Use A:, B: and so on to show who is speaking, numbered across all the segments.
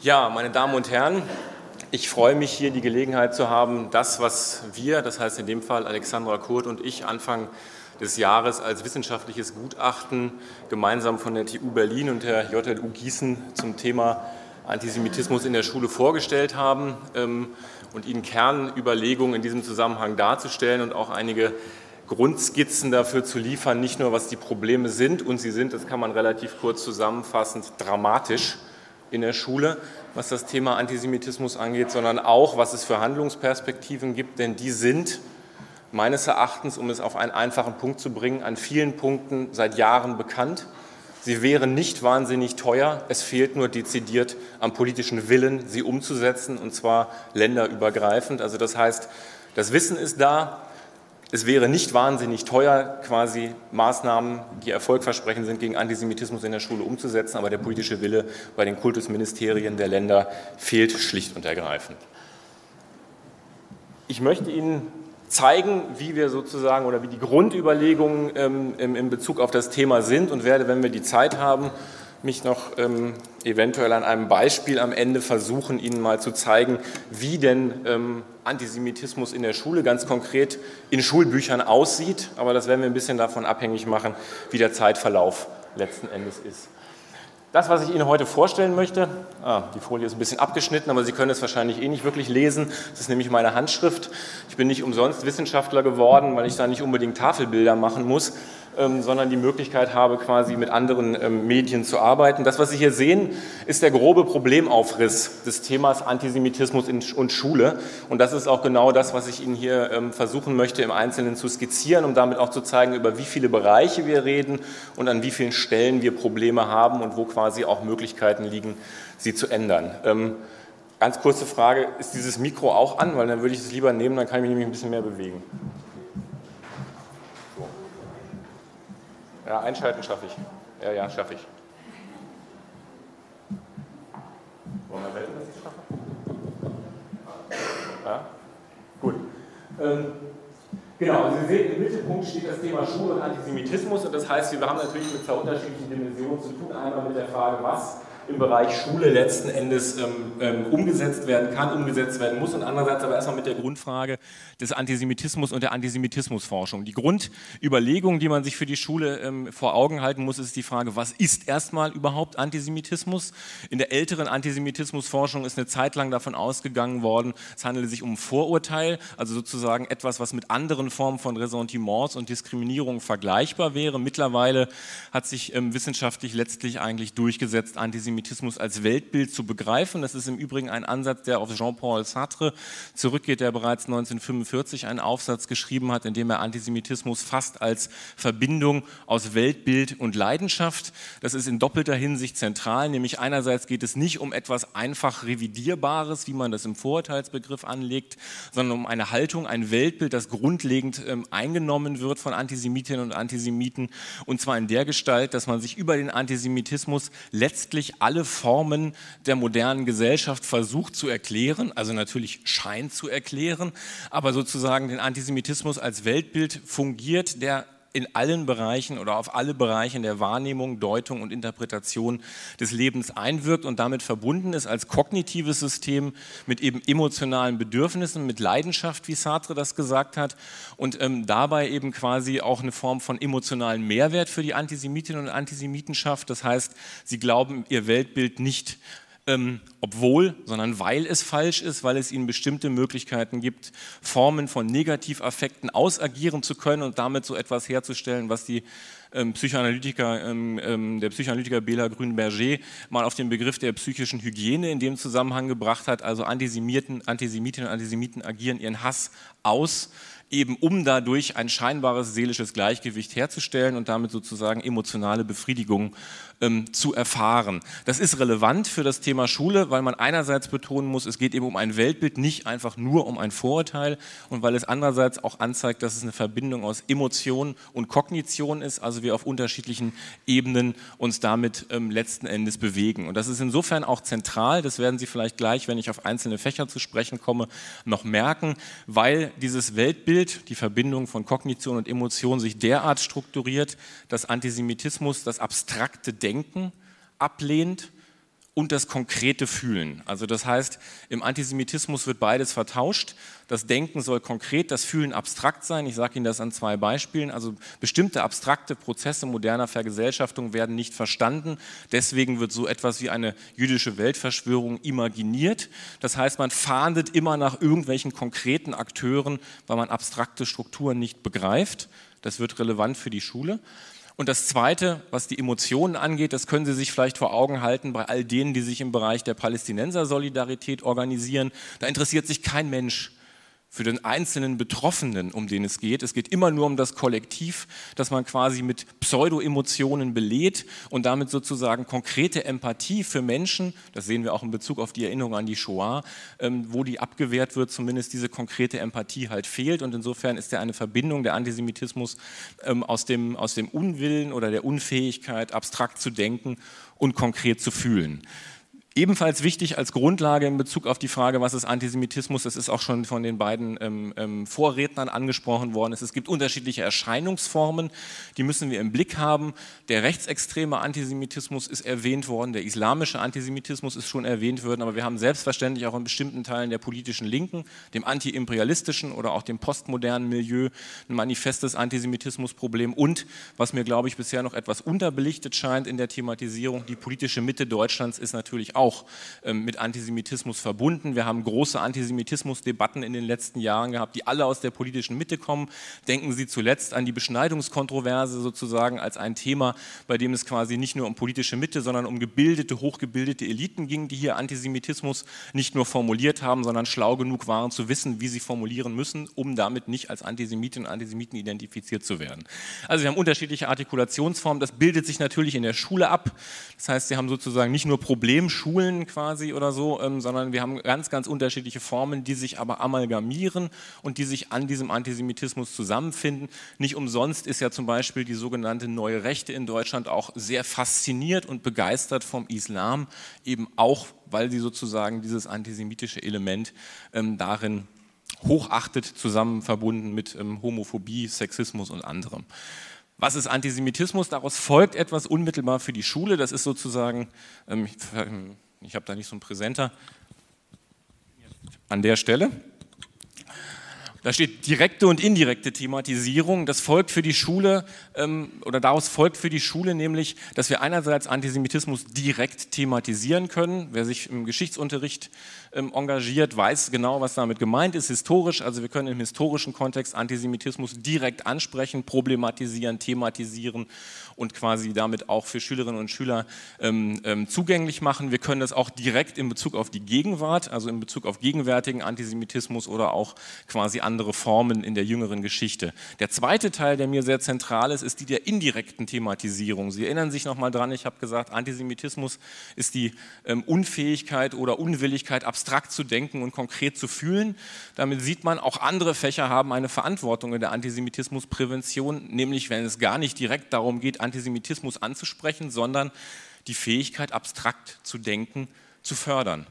A: Ja, meine Damen und Herren, ich freue mich hier die Gelegenheit zu haben, das, was wir, das heißt in dem Fall Alexandra Kurt und ich, Anfang des Jahres als wissenschaftliches Gutachten gemeinsam von der TU Berlin und der JLU Gießen zum Thema Antisemitismus in der Schule vorgestellt haben ähm, und Ihnen Kernüberlegungen in diesem Zusammenhang darzustellen und auch einige Grundskizzen dafür zu liefern, nicht nur was die Probleme sind, und sie sind, das kann man relativ kurz zusammenfassend, dramatisch in der Schule, was das Thema Antisemitismus angeht, sondern auch, was es für Handlungsperspektiven gibt, denn die sind meines Erachtens, um es auf einen einfachen Punkt zu bringen, an vielen Punkten seit Jahren bekannt. Sie wären nicht wahnsinnig teuer. Es fehlt nur dezidiert am politischen Willen, sie umzusetzen, und zwar länderübergreifend. Also das heißt, das Wissen ist da, es wäre nicht wahnsinnig teuer, quasi Maßnahmen, die erfolgversprechend sind, gegen Antisemitismus in der Schule umzusetzen, aber der politische Wille bei den Kultusministerien der Länder fehlt schlicht und ergreifend. Ich möchte Ihnen zeigen, wie wir sozusagen oder wie die Grundüberlegungen ähm, in Bezug auf das Thema sind und werde, wenn wir die Zeit haben, mich noch ähm, eventuell an einem Beispiel am Ende versuchen, Ihnen mal zu zeigen, wie denn ähm, Antisemitismus in der Schule ganz konkret in Schulbüchern aussieht. Aber das werden wir ein bisschen davon abhängig machen, wie der Zeitverlauf letzten Endes ist. Das, was ich Ihnen heute vorstellen möchte, ah, die Folie ist ein bisschen abgeschnitten, aber Sie können es wahrscheinlich eh nicht wirklich lesen. Das ist nämlich meine Handschrift. Ich bin nicht umsonst Wissenschaftler geworden, weil ich da nicht unbedingt Tafelbilder machen muss, ähm, sondern die Möglichkeit habe, quasi mit anderen ähm, Medien zu arbeiten. Das, was Sie hier sehen, ist der grobe Problemaufriss des Themas Antisemitismus und Schule. Und das ist auch genau das, was ich Ihnen hier ähm, versuchen möchte, im Einzelnen zu skizzieren, um damit auch zu zeigen, über wie viele Bereiche wir reden und an wie vielen Stellen wir Probleme haben und wo quasi auch Möglichkeiten liegen, sie zu ändern. Ganz kurze Frage, ist dieses Mikro auch an? Weil dann würde ich es lieber nehmen, dann kann ich mich nämlich ein bisschen mehr bewegen. Ja, einschalten schaffe ich. Ja, ja, schaffe ich. Wollen wir wetten, dass ich schaffe? Ja? Gut. Ähm, genau, also Sie sehen, im Mittelpunkt steht das Thema Schule und Antisemitismus und das heißt, wir haben natürlich mit zwei unterschiedlichen Dimensionen zu tun. Einmal mit der Frage, was im Bereich Schule letzten Endes ähm, ähm, umgesetzt werden kann, umgesetzt werden muss und andererseits aber erstmal mit der Grundfrage des Antisemitismus und der Antisemitismusforschung. Die Grundüberlegung, die man sich für die Schule ähm, vor Augen halten muss, ist die Frage, was ist erstmal überhaupt Antisemitismus? In der älteren Antisemitismusforschung ist eine Zeit lang davon ausgegangen worden, es handele sich um Vorurteil, also sozusagen etwas, was mit anderen Formen von Ressentiments und Diskriminierung vergleichbar wäre. Mittlerweile hat sich ähm, wissenschaftlich letztlich eigentlich durchgesetzt, Antisemitismus Antisemitismus als Weltbild zu begreifen. Das ist im Übrigen ein Ansatz, der auf Jean-Paul Sartre zurückgeht, der bereits 1945 einen Aufsatz geschrieben hat, in dem er Antisemitismus fast als Verbindung aus Weltbild und Leidenschaft. Das ist in doppelter Hinsicht zentral, nämlich einerseits geht es nicht um etwas einfach Revidierbares, wie man das im Vorurteilsbegriff anlegt, sondern um eine Haltung, ein Weltbild, das grundlegend ähm, eingenommen wird von Antisemitinnen und Antisemiten, und zwar in der Gestalt, dass man sich über den Antisemitismus letztlich alle Formen der modernen Gesellschaft versucht zu erklären, also natürlich scheint zu erklären, aber sozusagen den Antisemitismus als Weltbild fungiert, der in allen Bereichen oder auf alle Bereiche der Wahrnehmung, Deutung und Interpretation des Lebens einwirkt und damit verbunden ist als kognitives System mit eben emotionalen Bedürfnissen, mit Leidenschaft, wie Sartre das gesagt hat, und ähm, dabei eben quasi auch eine Form von emotionalen Mehrwert für die Antisemitinnen und Antisemiten schafft. Das heißt, sie glauben ihr Weltbild nicht ähm, obwohl, sondern weil es falsch ist, weil es ihnen bestimmte Möglichkeiten gibt, Formen von Negativaffekten ausagieren zu können und damit so etwas herzustellen, was die ähm, Psychoanalytiker, ähm, ähm, der Psychoanalytiker Bela Grünberger mal auf den Begriff der psychischen Hygiene in dem Zusammenhang gebracht hat. Also Antisemiten, Antisemitinnen und Antisemiten agieren ihren Hass aus eben um dadurch ein scheinbares seelisches Gleichgewicht herzustellen und damit sozusagen emotionale Befriedigung ähm, zu erfahren. Das ist relevant für das Thema Schule, weil man einerseits betonen muss, es geht eben um ein Weltbild, nicht einfach nur um ein Vorurteil und weil es andererseits auch anzeigt, dass es eine Verbindung aus Emotion und Kognition ist, also wir auf unterschiedlichen Ebenen uns damit ähm, letzten Endes bewegen. Und das ist insofern auch zentral, das werden Sie vielleicht gleich, wenn ich auf einzelne Fächer zu sprechen komme, noch merken, weil dieses Weltbild, die Verbindung von Kognition und Emotion sich derart strukturiert, dass Antisemitismus, das abstrakte Denken, Denken ablehnt und das konkrete Fühlen. Also das heißt, im Antisemitismus wird beides vertauscht. Das Denken soll konkret, das Fühlen abstrakt sein. Ich sage Ihnen das an zwei Beispielen. Also bestimmte abstrakte Prozesse moderner Vergesellschaftung werden nicht verstanden. Deswegen wird so etwas wie eine jüdische Weltverschwörung imaginiert. Das heißt, man fahndet immer nach irgendwelchen konkreten Akteuren, weil man abstrakte Strukturen nicht begreift. Das wird relevant für die Schule. Und das Zweite, was die Emotionen angeht, das können Sie sich vielleicht vor Augen halten bei all denen, die sich im Bereich der Palästinenser-Solidarität organisieren. Da interessiert sich kein Mensch für den einzelnen Betroffenen, um den es geht. Es geht immer nur um das Kollektiv, das man quasi mit Pseudo-Emotionen belädt und damit sozusagen konkrete Empathie für Menschen, das sehen wir auch in Bezug auf die Erinnerung an die Shoah, ähm, wo die abgewehrt wird, zumindest diese konkrete Empathie halt fehlt. Und insofern ist ja eine Verbindung der Antisemitismus ähm, aus dem, aus dem Unwillen oder der Unfähigkeit, abstrakt zu denken und konkret zu fühlen. Ebenfalls wichtig als Grundlage in Bezug auf die Frage, was ist Antisemitismus, das ist auch schon von den beiden ähm, ähm, Vorrednern angesprochen worden. Es gibt unterschiedliche Erscheinungsformen, die müssen wir im Blick haben. Der rechtsextreme Antisemitismus ist erwähnt worden, der islamische Antisemitismus ist schon erwähnt worden, aber wir haben selbstverständlich auch in bestimmten Teilen der politischen Linken, dem antiimperialistischen oder auch dem postmodernen Milieu ein manifestes Antisemitismusproblem und, was mir, glaube ich, bisher noch etwas unterbelichtet scheint in der Thematisierung, die politische Mitte Deutschlands ist natürlich auch auch ähm, mit Antisemitismus verbunden. Wir haben große Antisemitismusdebatten in den letzten Jahren gehabt, die alle aus der politischen Mitte kommen. Denken Sie zuletzt an die Beschneidungskontroverse sozusagen als ein Thema, bei dem es quasi nicht nur um politische Mitte, sondern um gebildete, hochgebildete Eliten ging, die hier Antisemitismus nicht nur formuliert haben, sondern schlau genug waren zu wissen, wie sie formulieren müssen, um damit nicht als Antisemitinnen und Antisemiten identifiziert zu werden. Also wir haben unterschiedliche Artikulationsformen. Das bildet sich natürlich in der Schule ab. Das heißt, Sie haben sozusagen nicht nur Problemschulen, Schulen quasi oder so, ähm, sondern wir haben ganz, ganz unterschiedliche Formen, die sich aber amalgamieren und die sich an diesem Antisemitismus zusammenfinden. Nicht umsonst ist ja zum Beispiel die sogenannte Neue Rechte in Deutschland auch sehr fasziniert und begeistert vom Islam, eben auch, weil sie sozusagen dieses antisemitische Element ähm, darin hochachtet, zusammen verbunden mit ähm, Homophobie, Sexismus und anderem. Was ist Antisemitismus? Daraus folgt etwas unmittelbar für die Schule. Das ist sozusagen, ähm, ich habe da nicht so einen Präsenter an der Stelle. Da steht direkte und indirekte Thematisierung. Das folgt für die Schule ähm, oder daraus folgt für die Schule nämlich, dass wir einerseits Antisemitismus direkt thematisieren können. Wer sich im Geschichtsunterricht ähm, engagiert, weiß genau, was damit gemeint ist, historisch. Also wir können im historischen Kontext Antisemitismus direkt ansprechen, problematisieren, thematisieren und quasi damit auch für Schülerinnen und Schüler ähm, ähm, zugänglich machen. Wir können das auch direkt in Bezug auf die Gegenwart, also in Bezug auf gegenwärtigen Antisemitismus oder auch quasi andere Formen in der jüngeren Geschichte. Der zweite Teil, der mir sehr zentral ist, ist die der indirekten Thematisierung. Sie erinnern sich nochmal dran, ich habe gesagt, Antisemitismus ist die ähm, Unfähigkeit oder Unwilligkeit, abstrakt zu denken und konkret zu fühlen. Damit sieht man, auch andere Fächer haben eine Verantwortung in der Antisemitismusprävention, nämlich wenn es gar nicht direkt darum geht, Antisemitismus anzusprechen, sondern die Fähigkeit, abstrakt zu denken, zu fördern.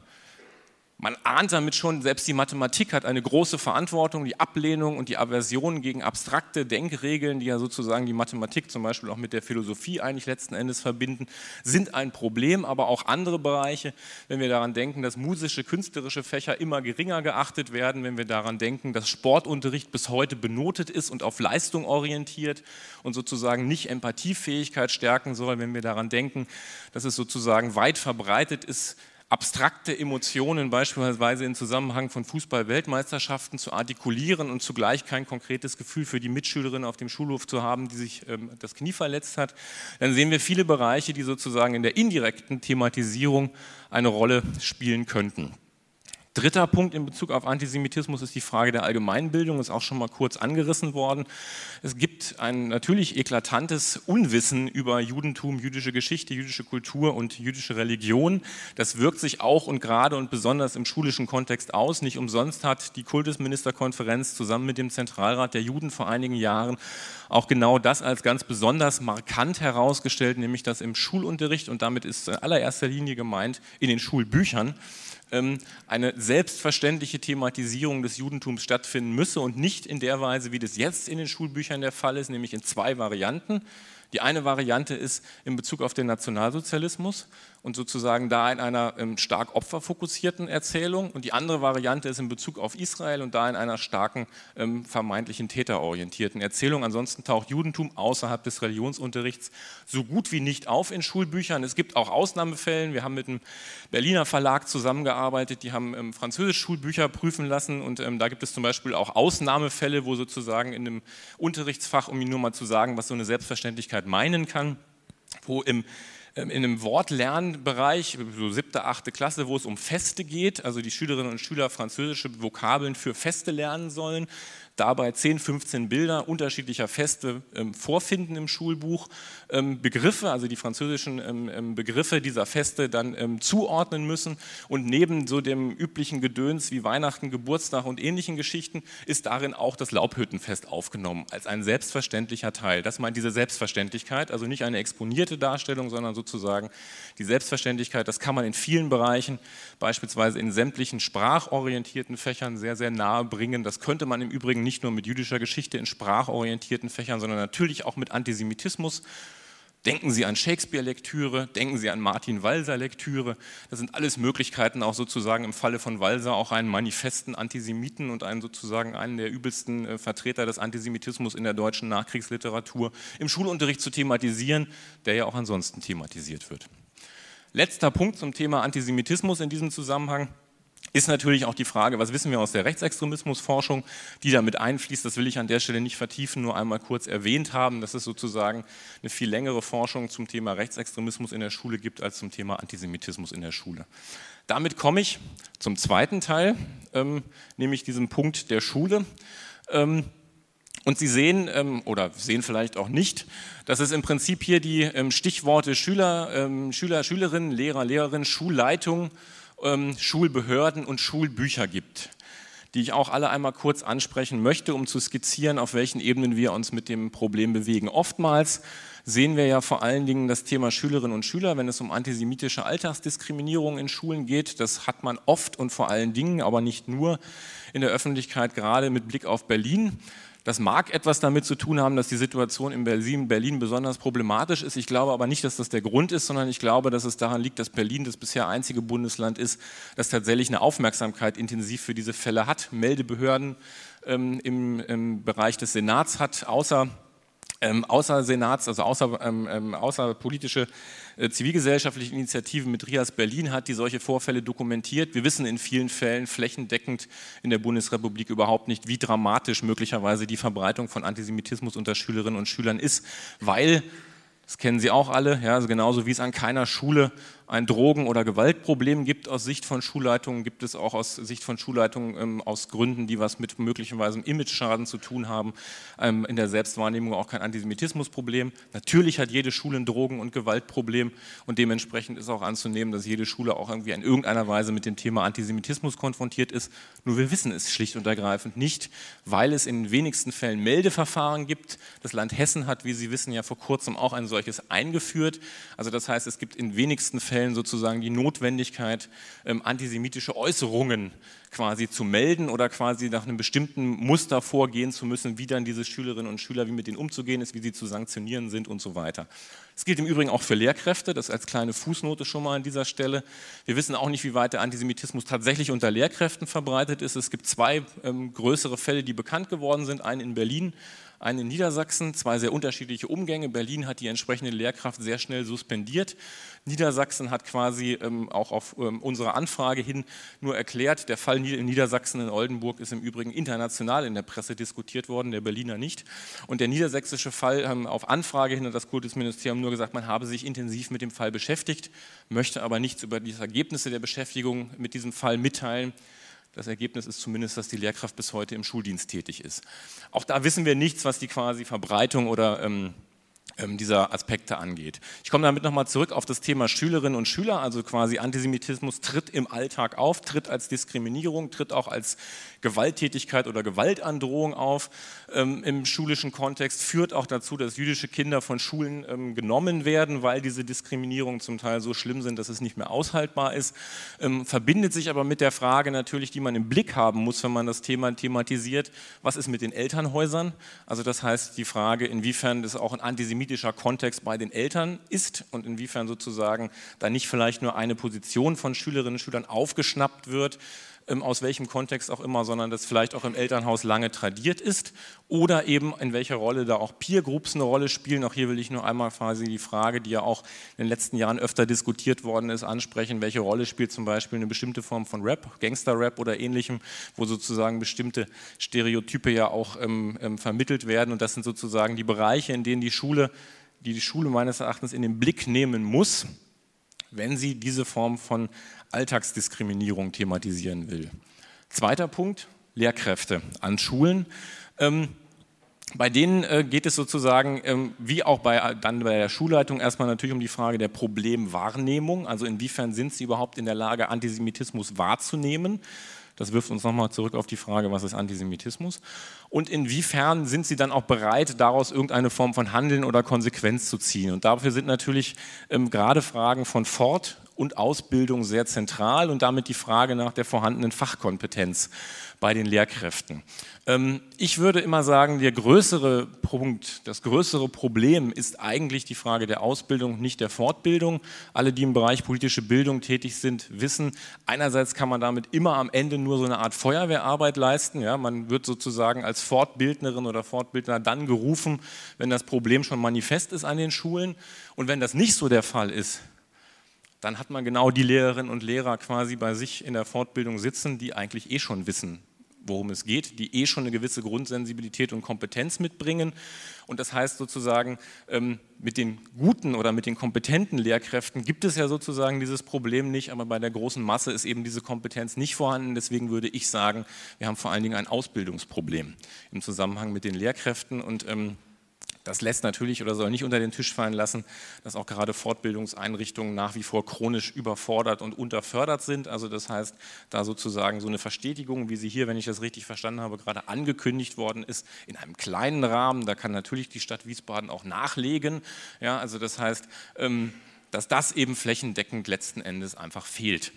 A: Man ahnt damit schon, selbst die Mathematik hat eine große Verantwortung. Die Ablehnung und die Aversion gegen abstrakte Denkregeln, die ja sozusagen die Mathematik zum Beispiel auch mit der Philosophie eigentlich letzten Endes verbinden, sind ein Problem, aber auch andere Bereiche. Wenn wir daran denken, dass musische, künstlerische Fächer immer geringer geachtet werden, wenn wir daran denken, dass Sportunterricht bis heute benotet ist und auf Leistung orientiert und sozusagen nicht Empathiefähigkeit stärken soll, wenn wir daran denken, dass es sozusagen weit verbreitet ist, abstrakte Emotionen beispielsweise im Zusammenhang von Fußball-Weltmeisterschaften zu artikulieren und zugleich kein konkretes Gefühl für die Mitschülerin auf dem Schulhof zu haben, die sich ähm, das Knie verletzt hat, dann sehen wir viele Bereiche, die sozusagen in der indirekten Thematisierung eine Rolle spielen könnten. Dritter Punkt in Bezug auf Antisemitismus ist die Frage der Allgemeinbildung, ist auch schon mal kurz angerissen worden. Es gibt ein natürlich eklatantes Unwissen über Judentum, jüdische Geschichte, jüdische Kultur und jüdische Religion. Das wirkt sich auch und gerade und besonders im schulischen Kontext aus. Nicht umsonst hat die Kultusministerkonferenz zusammen mit dem Zentralrat der Juden vor einigen Jahren auch genau das als ganz besonders markant herausgestellt, nämlich dass im Schulunterricht, und damit ist in allererster Linie gemeint in den Schulbüchern, eine selbstverständliche Thematisierung des Judentums stattfinden müsse und nicht in der Weise, wie das jetzt in den Schulbüchern der Fall ist, nämlich in zwei Varianten. Die eine Variante ist in Bezug auf den Nationalsozialismus und sozusagen da in einer ähm, stark opferfokussierten Erzählung. Und die andere Variante ist in Bezug auf Israel und da in einer starken ähm, vermeintlichen täterorientierten Erzählung. Ansonsten taucht Judentum außerhalb des Religionsunterrichts so gut wie nicht auf in Schulbüchern. Es gibt auch Ausnahmefällen. Wir haben mit einem Berliner Verlag zusammengearbeitet, die haben ähm, französisch Schulbücher prüfen lassen und ähm, da gibt es zum Beispiel auch Ausnahmefälle, wo sozusagen in einem Unterrichtsfach, um Ihnen nur mal zu sagen, was so eine Selbstverständlichkeit meinen kann, wo im ähm, in einem Wortlernbereich, so siebte, achte Klasse, wo es um Feste geht, also die Schülerinnen und Schüler französische Vokabeln für Feste lernen sollen, dabei 10, 15 Bilder unterschiedlicher Feste ähm, vorfinden im Schulbuch, ähm, Begriffe, also die französischen ähm, ähm Begriffe dieser Feste dann ähm, zuordnen müssen und neben so dem üblichen Gedöns wie Weihnachten, Geburtstag und ähnlichen Geschichten ist darin auch das Laubhüttenfest aufgenommen als ein selbstverständlicher Teil. Das meint diese Selbstverständlichkeit, also nicht eine exponierte Darstellung, sondern sozusagen die Selbstverständlichkeit, das kann man in vielen Bereichen, beispielsweise in sämtlichen sprachorientierten Fächern sehr, sehr nahe bringen. Das könnte man im Übrigen nicht nur mit jüdischer Geschichte in sprachorientierten Fächern, sondern natürlich auch mit Antisemitismus. Denken Sie an Shakespeare-Lektüre, denken Sie an Martin Walser-Lektüre. Das sind alles Möglichkeiten, auch sozusagen im Falle von Walser auch einen manifesten Antisemiten und einen sozusagen einen der übelsten äh, Vertreter des Antisemitismus in der deutschen Nachkriegsliteratur im Schulunterricht zu thematisieren, der ja auch ansonsten thematisiert wird. Letzter Punkt zum Thema Antisemitismus in diesem Zusammenhang ist natürlich auch die Frage, was wissen wir aus der Rechtsextremismusforschung, die damit einfließt. Das will ich an der Stelle nicht vertiefen, nur einmal kurz erwähnt haben, dass es sozusagen eine viel längere Forschung zum Thema Rechtsextremismus in der Schule gibt als zum Thema Antisemitismus in der Schule. Damit komme ich zum zweiten Teil, ähm, nämlich diesem Punkt der Schule. Ähm, und Sie sehen ähm, oder sehen vielleicht auch nicht, dass es im Prinzip hier die ähm, Stichworte Schüler, ähm, Schüler, Schülerinnen, Lehrer, Lehrerin, Schulleitung, ähm, Schulbehörden und Schulbücher gibt, die ich auch alle einmal kurz ansprechen möchte, um zu skizzieren, auf welchen Ebenen wir uns mit dem Problem bewegen. Oftmals sehen wir ja vor allen Dingen das Thema Schülerinnen und Schüler, wenn es um antisemitische Alltagsdiskriminierung in Schulen geht. Das hat man oft und vor allen Dingen, aber nicht nur in der Öffentlichkeit, gerade mit Blick auf Berlin. Das mag etwas damit zu tun haben, dass die Situation in Berlin, Berlin, besonders problematisch ist. Ich glaube aber nicht, dass das der Grund ist, sondern ich glaube, dass es daran liegt, dass Berlin das bisher einzige Bundesland ist, das tatsächlich eine Aufmerksamkeit intensiv für diese Fälle hat, Meldebehörden ähm, im, im Bereich des Senats hat, außer ähm, außer Senats, also außer, ähm, ähm, außer politische äh, zivilgesellschaftliche Initiativen mit Rias Berlin hat, die solche Vorfälle dokumentiert. Wir wissen in vielen Fällen flächendeckend in der Bundesrepublik überhaupt nicht, wie dramatisch möglicherweise die Verbreitung von Antisemitismus unter Schülerinnen und Schülern ist, weil das kennen Sie auch alle, ja, also genauso wie es an keiner Schule ein Drogen- oder Gewaltproblem gibt aus Sicht von Schulleitungen, gibt es auch aus Sicht von Schulleitungen ähm, aus Gründen, die was mit möglicherweise Image-Schaden zu tun haben, ähm, in der Selbstwahrnehmung auch kein Antisemitismusproblem. Natürlich hat jede Schule ein Drogen- und Gewaltproblem und dementsprechend ist auch anzunehmen, dass jede Schule auch irgendwie in irgendeiner Weise mit dem Thema Antisemitismus konfrontiert ist. Nur wir wissen es schlicht und ergreifend nicht, weil es in den wenigsten Fällen Meldeverfahren gibt. Das Land Hessen hat, wie Sie wissen, ja vor kurzem auch ein solches eingeführt. Also das heißt, es gibt in wenigsten Fällen Fällen sozusagen die Notwendigkeit, ähm, antisemitische Äußerungen quasi zu melden oder quasi nach einem bestimmten Muster vorgehen zu müssen, wie dann diese Schülerinnen und Schüler, wie mit denen umzugehen ist, wie sie zu sanktionieren sind und so weiter. Das gilt im Übrigen auch für Lehrkräfte, das als kleine Fußnote schon mal an dieser Stelle. Wir wissen auch nicht, wie weit der Antisemitismus tatsächlich unter Lehrkräften verbreitet ist. Es gibt zwei ähm, größere Fälle, die bekannt geworden sind, einen in Berlin einen in Niedersachsen, zwei sehr unterschiedliche Umgänge. Berlin hat die entsprechende Lehrkraft sehr schnell suspendiert. Niedersachsen hat quasi ähm, auch auf ähm, unsere Anfrage hin nur erklärt, der Fall in Niedersachsen in Oldenburg ist im Übrigen international in der Presse diskutiert worden, der Berliner nicht. Und der niedersächsische Fall ähm, auf Anfrage hin hat das Kultusministerium nur gesagt, man habe sich intensiv mit dem Fall beschäftigt, möchte aber nichts über die Ergebnisse der Beschäftigung mit diesem Fall mitteilen. Das Ergebnis ist zumindest, dass die Lehrkraft bis heute im Schuldienst tätig ist. Auch da wissen wir nichts, was die quasi Verbreitung oder ähm, ähm, dieser Aspekte angeht. Ich komme damit nochmal zurück auf das Thema Schülerinnen und Schüler, also quasi Antisemitismus tritt im Alltag auf, tritt als Diskriminierung, tritt auch als Gewalttätigkeit oder Gewaltandrohung auf ähm, im schulischen Kontext, führt auch dazu, dass jüdische Kinder von Schulen ähm, genommen werden, weil diese Diskriminierungen zum Teil so schlimm sind, dass es nicht mehr aushaltbar ist, ähm, verbindet sich aber mit der Frage natürlich, die man im Blick haben muss, wenn man das Thema thematisiert, was ist mit den Elternhäusern? Also das heißt die Frage, inwiefern das auch ein Antisemitismus politischer Kontext bei den Eltern ist und inwiefern sozusagen da nicht vielleicht nur eine Position von Schülerinnen und Schülern aufgeschnappt wird, aus welchem Kontext auch immer, sondern das vielleicht auch im Elternhaus lange tradiert ist oder eben in welcher Rolle da auch Peer Groups eine Rolle spielen. Auch hier will ich nur einmal quasi die Frage, die ja auch in den letzten Jahren öfter diskutiert worden ist, ansprechen. Welche Rolle spielt zum Beispiel eine bestimmte Form von Rap, Gangster-Rap oder ähnlichem, wo sozusagen bestimmte Stereotype ja auch ähm, ähm, vermittelt werden und das sind sozusagen die Bereiche, in denen die Schule, die die Schule meines Erachtens in den Blick nehmen muss, wenn sie diese Form von Alltagsdiskriminierung thematisieren will. Zweiter Punkt, Lehrkräfte an Schulen. Ähm, bei denen äh, geht es sozusagen, ähm, wie auch bei, dann bei der Schulleitung, erstmal natürlich um die Frage der Problemwahrnehmung. Also inwiefern sind sie überhaupt in der Lage, Antisemitismus wahrzunehmen? Das wirft uns nochmal zurück auf die Frage, was ist Antisemitismus? Und inwiefern sind Sie dann auch bereit, daraus irgendeine Form von Handeln oder Konsequenz zu ziehen? Und dafür sind natürlich ähm, gerade Fragen von Fort- und Ausbildung sehr zentral und damit die Frage nach der vorhandenen Fachkompetenz bei den Lehrkräften. Ähm, ich würde immer sagen, der größere Punkt, das größere Problem ist eigentlich die Frage der Ausbildung, nicht der Fortbildung. Alle, die im Bereich politische Bildung tätig sind, wissen, einerseits kann man damit immer am Ende nur so eine Art Feuerwehrarbeit leisten. Ja, man wird sozusagen als Fortbildnerin oder Fortbildner dann gerufen, wenn das Problem schon manifest ist an den Schulen. Und wenn das nicht so der Fall ist, dann hat man genau die Lehrerinnen und Lehrer quasi bei sich in der Fortbildung sitzen, die eigentlich eh schon wissen, worum es geht, die eh schon eine gewisse Grundsensibilität und Kompetenz mitbringen. Und das heißt sozusagen, ähm, mit den guten oder mit den kompetenten Lehrkräften gibt es ja sozusagen dieses Problem nicht, aber bei der großen Masse ist eben diese Kompetenz nicht vorhanden. Deswegen würde ich sagen, wir haben vor allen Dingen ein Ausbildungsproblem im Zusammenhang mit den Lehrkräften und ähm, das lässt natürlich oder soll nicht unter den Tisch fallen lassen, dass auch gerade Fortbildungseinrichtungen nach wie vor chronisch überfordert und unterfördert sind. Also das heißt, da sozusagen so eine Verstetigung, wie sie hier, wenn ich das richtig verstanden habe, gerade angekündigt worden ist, in einem kleinen Rahmen, da kann natürlich die Stadt Wiesbaden auch nachlegen. Ja, also das heißt, ähm, dass das eben flächendeckend letzten Endes einfach fehlt.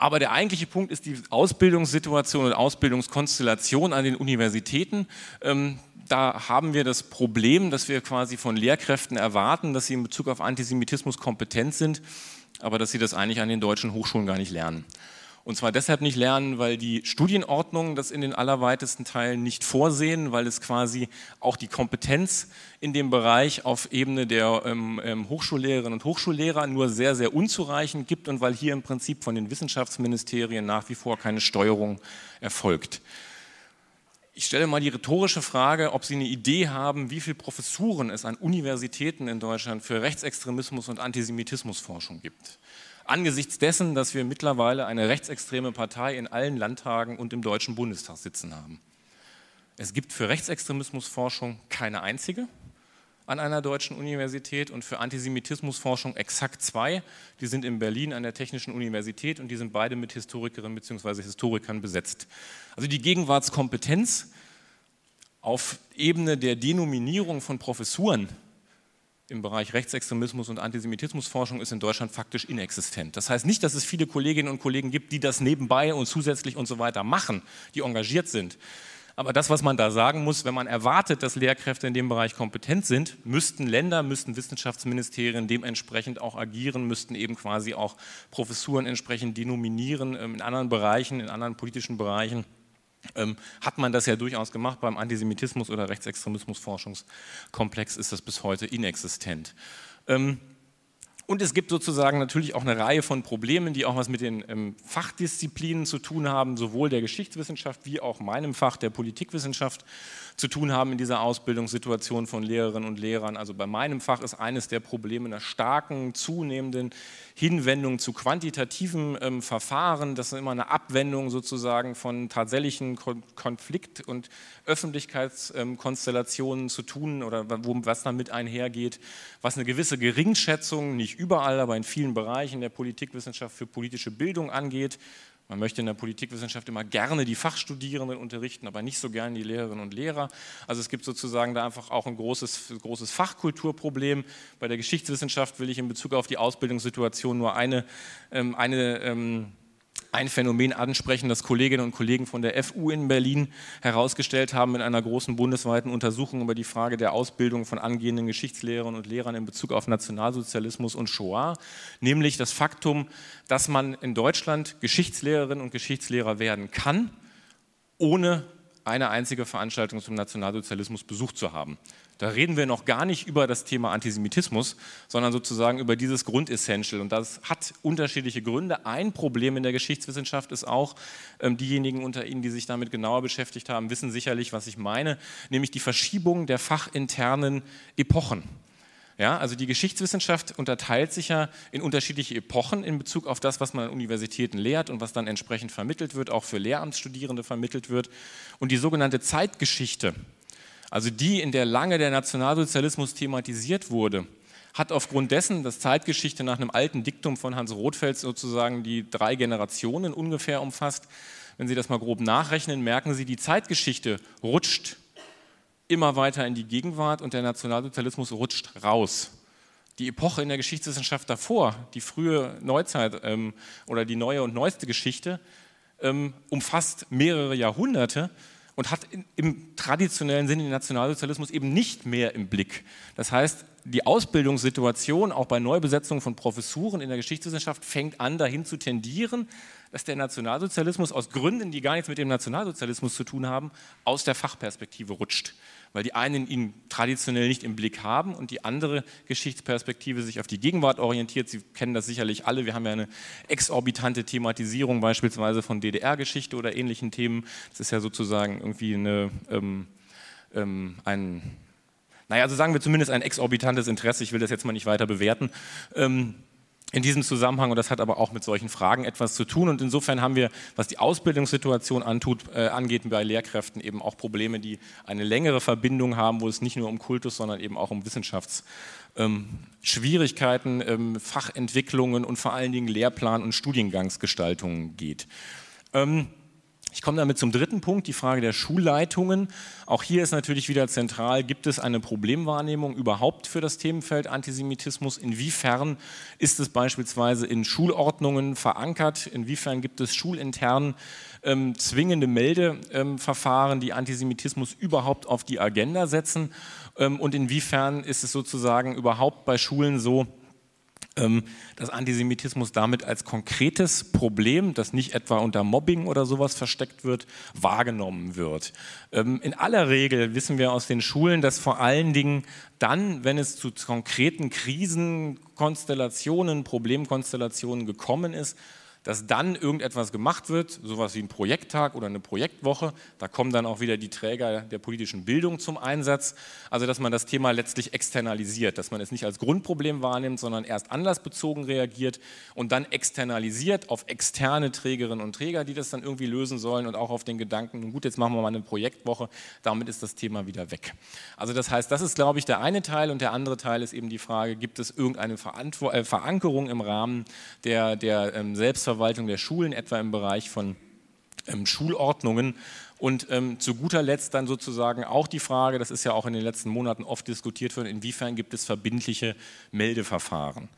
A: Aber der eigentliche Punkt ist die Ausbildungssituation und Ausbildungskonstellation an den Universitäten. Ähm, da haben wir das Problem, dass wir quasi von Lehrkräften erwarten, dass sie in Bezug auf Antisemitismus kompetent sind, aber dass sie das eigentlich an den deutschen Hochschulen gar nicht lernen. Und zwar deshalb nicht lernen, weil die Studienordnungen das in den allerweitesten Teilen nicht vorsehen, weil es quasi auch die Kompetenz in dem Bereich auf Ebene der ähm, ähm Hochschullehrerinnen und Hochschullehrer nur sehr, sehr unzureichend gibt und weil hier im Prinzip von den Wissenschaftsministerien nach wie vor keine Steuerung erfolgt. Ich stelle mal die rhetorische Frage, ob Sie eine Idee haben, wie viele Professuren es an Universitäten in Deutschland für Rechtsextremismus und Antisemitismusforschung gibt. Angesichts dessen, dass wir mittlerweile eine rechtsextreme Partei in allen Landtagen und im Deutschen Bundestag sitzen haben. Es gibt für Rechtsextremismusforschung keine einzige an einer deutschen Universität und für Antisemitismusforschung exakt zwei. Die sind in Berlin an der Technischen Universität und die sind beide mit Historikerinnen bzw. Historikern besetzt. Also die Gegenwartskompetenz auf Ebene der Denominierung von Professuren im Bereich Rechtsextremismus und Antisemitismusforschung ist in Deutschland faktisch inexistent. Das heißt nicht, dass es viele Kolleginnen und Kollegen gibt, die das nebenbei und zusätzlich und so weiter machen, die engagiert sind. Aber das, was man da sagen muss, wenn man erwartet, dass Lehrkräfte in dem Bereich kompetent sind, müssten Länder, müssten Wissenschaftsministerien dementsprechend auch agieren, müssten eben quasi auch Professuren entsprechend denominieren ähm, in anderen Bereichen, in anderen politischen Bereichen ähm, hat man das ja durchaus gemacht. Beim Antisemitismus- oder Rechtsextremismus-Forschungskomplex ist das bis heute inexistent. Ähm, und es gibt sozusagen natürlich auch eine Reihe von Problemen, die auch was mit den ähm, Fachdisziplinen zu tun haben, sowohl der Geschichtswissenschaft wie auch meinem Fach der Politikwissenschaft zu tun haben in dieser Ausbildungssituation von Lehrerinnen und Lehrern. Also bei meinem Fach ist eines der Probleme einer starken, zunehmenden Hinwendung zu quantitativen ähm, Verfahren. Das ist immer eine Abwendung sozusagen von tatsächlichen Kon Konflikt- und Öffentlichkeitskonstellationen ähm, zu tun oder wo, was damit einhergeht, was eine gewisse Geringschätzung, nicht überall, aber in vielen Bereichen der Politikwissenschaft für politische Bildung angeht. Man möchte in der Politikwissenschaft immer gerne die Fachstudierenden unterrichten, aber nicht so gerne die Lehrerinnen und Lehrer. Also es gibt sozusagen da einfach auch ein großes, großes Fachkulturproblem. Bei der Geschichtswissenschaft will ich in Bezug auf die Ausbildungssituation nur eine, ähm, eine ähm, ein Phänomen ansprechen, das Kolleginnen und Kollegen von der FU in Berlin herausgestellt haben in einer großen bundesweiten Untersuchung über die Frage der Ausbildung von angehenden Geschichtslehrern und Lehrern in Bezug auf Nationalsozialismus und Shoah, nämlich das Faktum, dass man in Deutschland Geschichtslehrerin und Geschichtslehrer werden kann, ohne eine einzige Veranstaltung zum Nationalsozialismus besucht zu haben. Da reden wir noch gar nicht über das Thema Antisemitismus, sondern sozusagen über dieses Grundessential. Und das hat unterschiedliche Gründe. Ein Problem in der Geschichtswissenschaft ist auch, ähm, diejenigen unter Ihnen, die sich damit genauer beschäftigt haben, wissen sicherlich, was ich meine, nämlich die Verschiebung der fachinternen Epochen. Ja, also die Geschichtswissenschaft unterteilt sich ja in unterschiedliche Epochen in Bezug auf das, was man an Universitäten lehrt und was dann entsprechend vermittelt wird, auch für Lehramtsstudierende vermittelt wird. Und die sogenannte Zeitgeschichte, also die, in der lange der Nationalsozialismus thematisiert wurde, hat aufgrund dessen, dass Zeitgeschichte nach einem alten Diktum von Hans Rothfeld sozusagen die drei Generationen ungefähr umfasst, wenn Sie das mal grob nachrechnen, merken Sie, die Zeitgeschichte rutscht immer weiter in die Gegenwart und der Nationalsozialismus rutscht raus. Die Epoche in der Geschichtswissenschaft davor, die frühe Neuzeit ähm, oder die neue und neueste Geschichte, ähm, umfasst mehrere Jahrhunderte und hat in, im traditionellen Sinne den Nationalsozialismus eben nicht mehr im Blick. Das heißt, die Ausbildungssituation auch bei Neubesetzung von Professuren in der Geschichtswissenschaft fängt an, dahin zu tendieren, dass der Nationalsozialismus aus Gründen, die gar nichts mit dem Nationalsozialismus zu tun haben, aus der Fachperspektive rutscht weil die einen ihn traditionell nicht im Blick haben und die andere Geschichtsperspektive sich auf die Gegenwart orientiert. Sie kennen das sicherlich alle. Wir haben ja eine exorbitante Thematisierung beispielsweise von DDR-Geschichte oder ähnlichen Themen. Das ist ja sozusagen irgendwie eine, ähm, ähm, ein, naja, also sagen wir zumindest ein exorbitantes Interesse. Ich will das jetzt mal nicht weiter bewerten. Ähm, in diesem Zusammenhang, und das hat aber auch mit solchen Fragen etwas zu tun. Und insofern haben wir, was die Ausbildungssituation antut, äh, angeht, bei Lehrkräften eben auch Probleme, die eine längere Verbindung haben, wo es nicht nur um Kultus, sondern eben auch um Wissenschaftsschwierigkeiten, ähm, ähm, Fachentwicklungen und vor allen Dingen Lehrplan- und Studiengangsgestaltungen geht. Ähm, ich komme damit zum dritten Punkt, die Frage der Schulleitungen. Auch hier ist natürlich wieder zentral, gibt es eine Problemwahrnehmung überhaupt für das Themenfeld Antisemitismus? Inwiefern ist es beispielsweise in Schulordnungen verankert? Inwiefern gibt es schulintern ähm, zwingende Meldeverfahren, die Antisemitismus überhaupt auf die Agenda setzen? Ähm, und inwiefern ist es sozusagen überhaupt bei Schulen so, dass Antisemitismus damit als konkretes Problem, das nicht etwa unter Mobbing oder sowas versteckt wird, wahrgenommen wird. Ähm, in aller Regel wissen wir aus den Schulen, dass vor allen Dingen dann, wenn es zu konkreten Krisenkonstellationen, Problemkonstellationen gekommen ist, dass dann irgendetwas gemacht wird, sowas wie ein Projekttag oder eine Projektwoche. Da kommen dann auch wieder die Träger der politischen Bildung zum Einsatz. Also dass man das Thema letztlich externalisiert, dass man es nicht als Grundproblem wahrnimmt, sondern erst anlassbezogen reagiert und dann externalisiert auf externe Trägerinnen und Träger, die das dann irgendwie lösen sollen und auch auf den Gedanken, gut, jetzt machen wir mal eine Projektwoche, damit ist das Thema wieder weg. Also das heißt, das ist, glaube ich, der eine Teil und der andere Teil ist eben die Frage, gibt es irgendeine äh, Verankerung im Rahmen der, der ähm, Selbstverantwortung Selbstverwaltung der Schulen, etwa im Bereich von ähm, Schulordnungen. Und ähm, zu guter Letzt dann sozusagen auch die Frage, das ist ja auch in den letzten Monaten oft diskutiert worden, inwiefern gibt es verbindliche Meldeverfahren.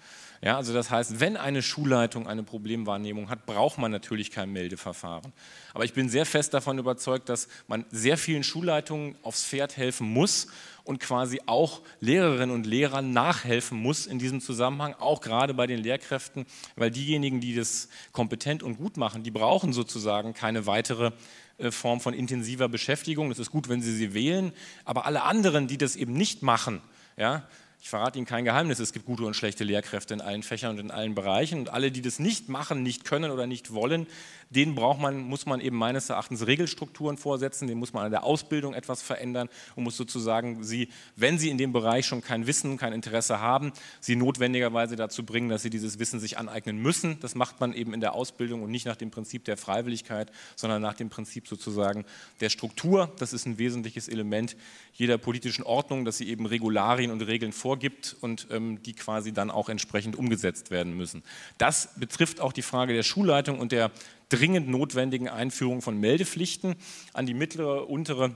A: Ja, also das heißt, wenn eine Schulleitung eine Problemwahrnehmung hat, braucht man natürlich kein Meldeverfahren. Aber ich bin sehr fest davon überzeugt, dass man sehr vielen Schulleitungen aufs Pferd helfen muss und quasi auch Lehrerinnen und Lehrern nachhelfen muss in diesem Zusammenhang, auch gerade bei den Lehrkräften, weil diejenigen, die das kompetent und gut machen, die brauchen sozusagen keine weitere äh, Form von intensiver Beschäftigung. Es ist gut, wenn sie sie wählen, aber alle anderen, die das eben nicht machen, ja, ich verrate Ihnen kein Geheimnis, es gibt gute und schlechte Lehrkräfte in allen Fächern und in allen Bereichen. Und alle, die das nicht machen, nicht können oder nicht wollen, denen braucht man, muss man eben meines Erachtens Regelstrukturen vorsetzen, denen muss man an der Ausbildung etwas verändern und muss sozusagen sie, wenn sie in dem Bereich schon kein Wissen, kein Interesse haben, sie notwendigerweise dazu bringen, dass sie dieses Wissen sich aneignen müssen. Das macht man eben in der Ausbildung und nicht nach dem Prinzip der Freiwilligkeit, sondern nach dem Prinzip sozusagen der Struktur. Das ist ein wesentliches Element jeder politischen Ordnung, dass sie eben Regularien und Regeln vorgibt und ähm, die quasi dann auch entsprechend umgesetzt werden müssen. Das betrifft auch die Frage der Schulleitung und der dringend notwendigen Einführung von Meldepflichten an die mittlere, untere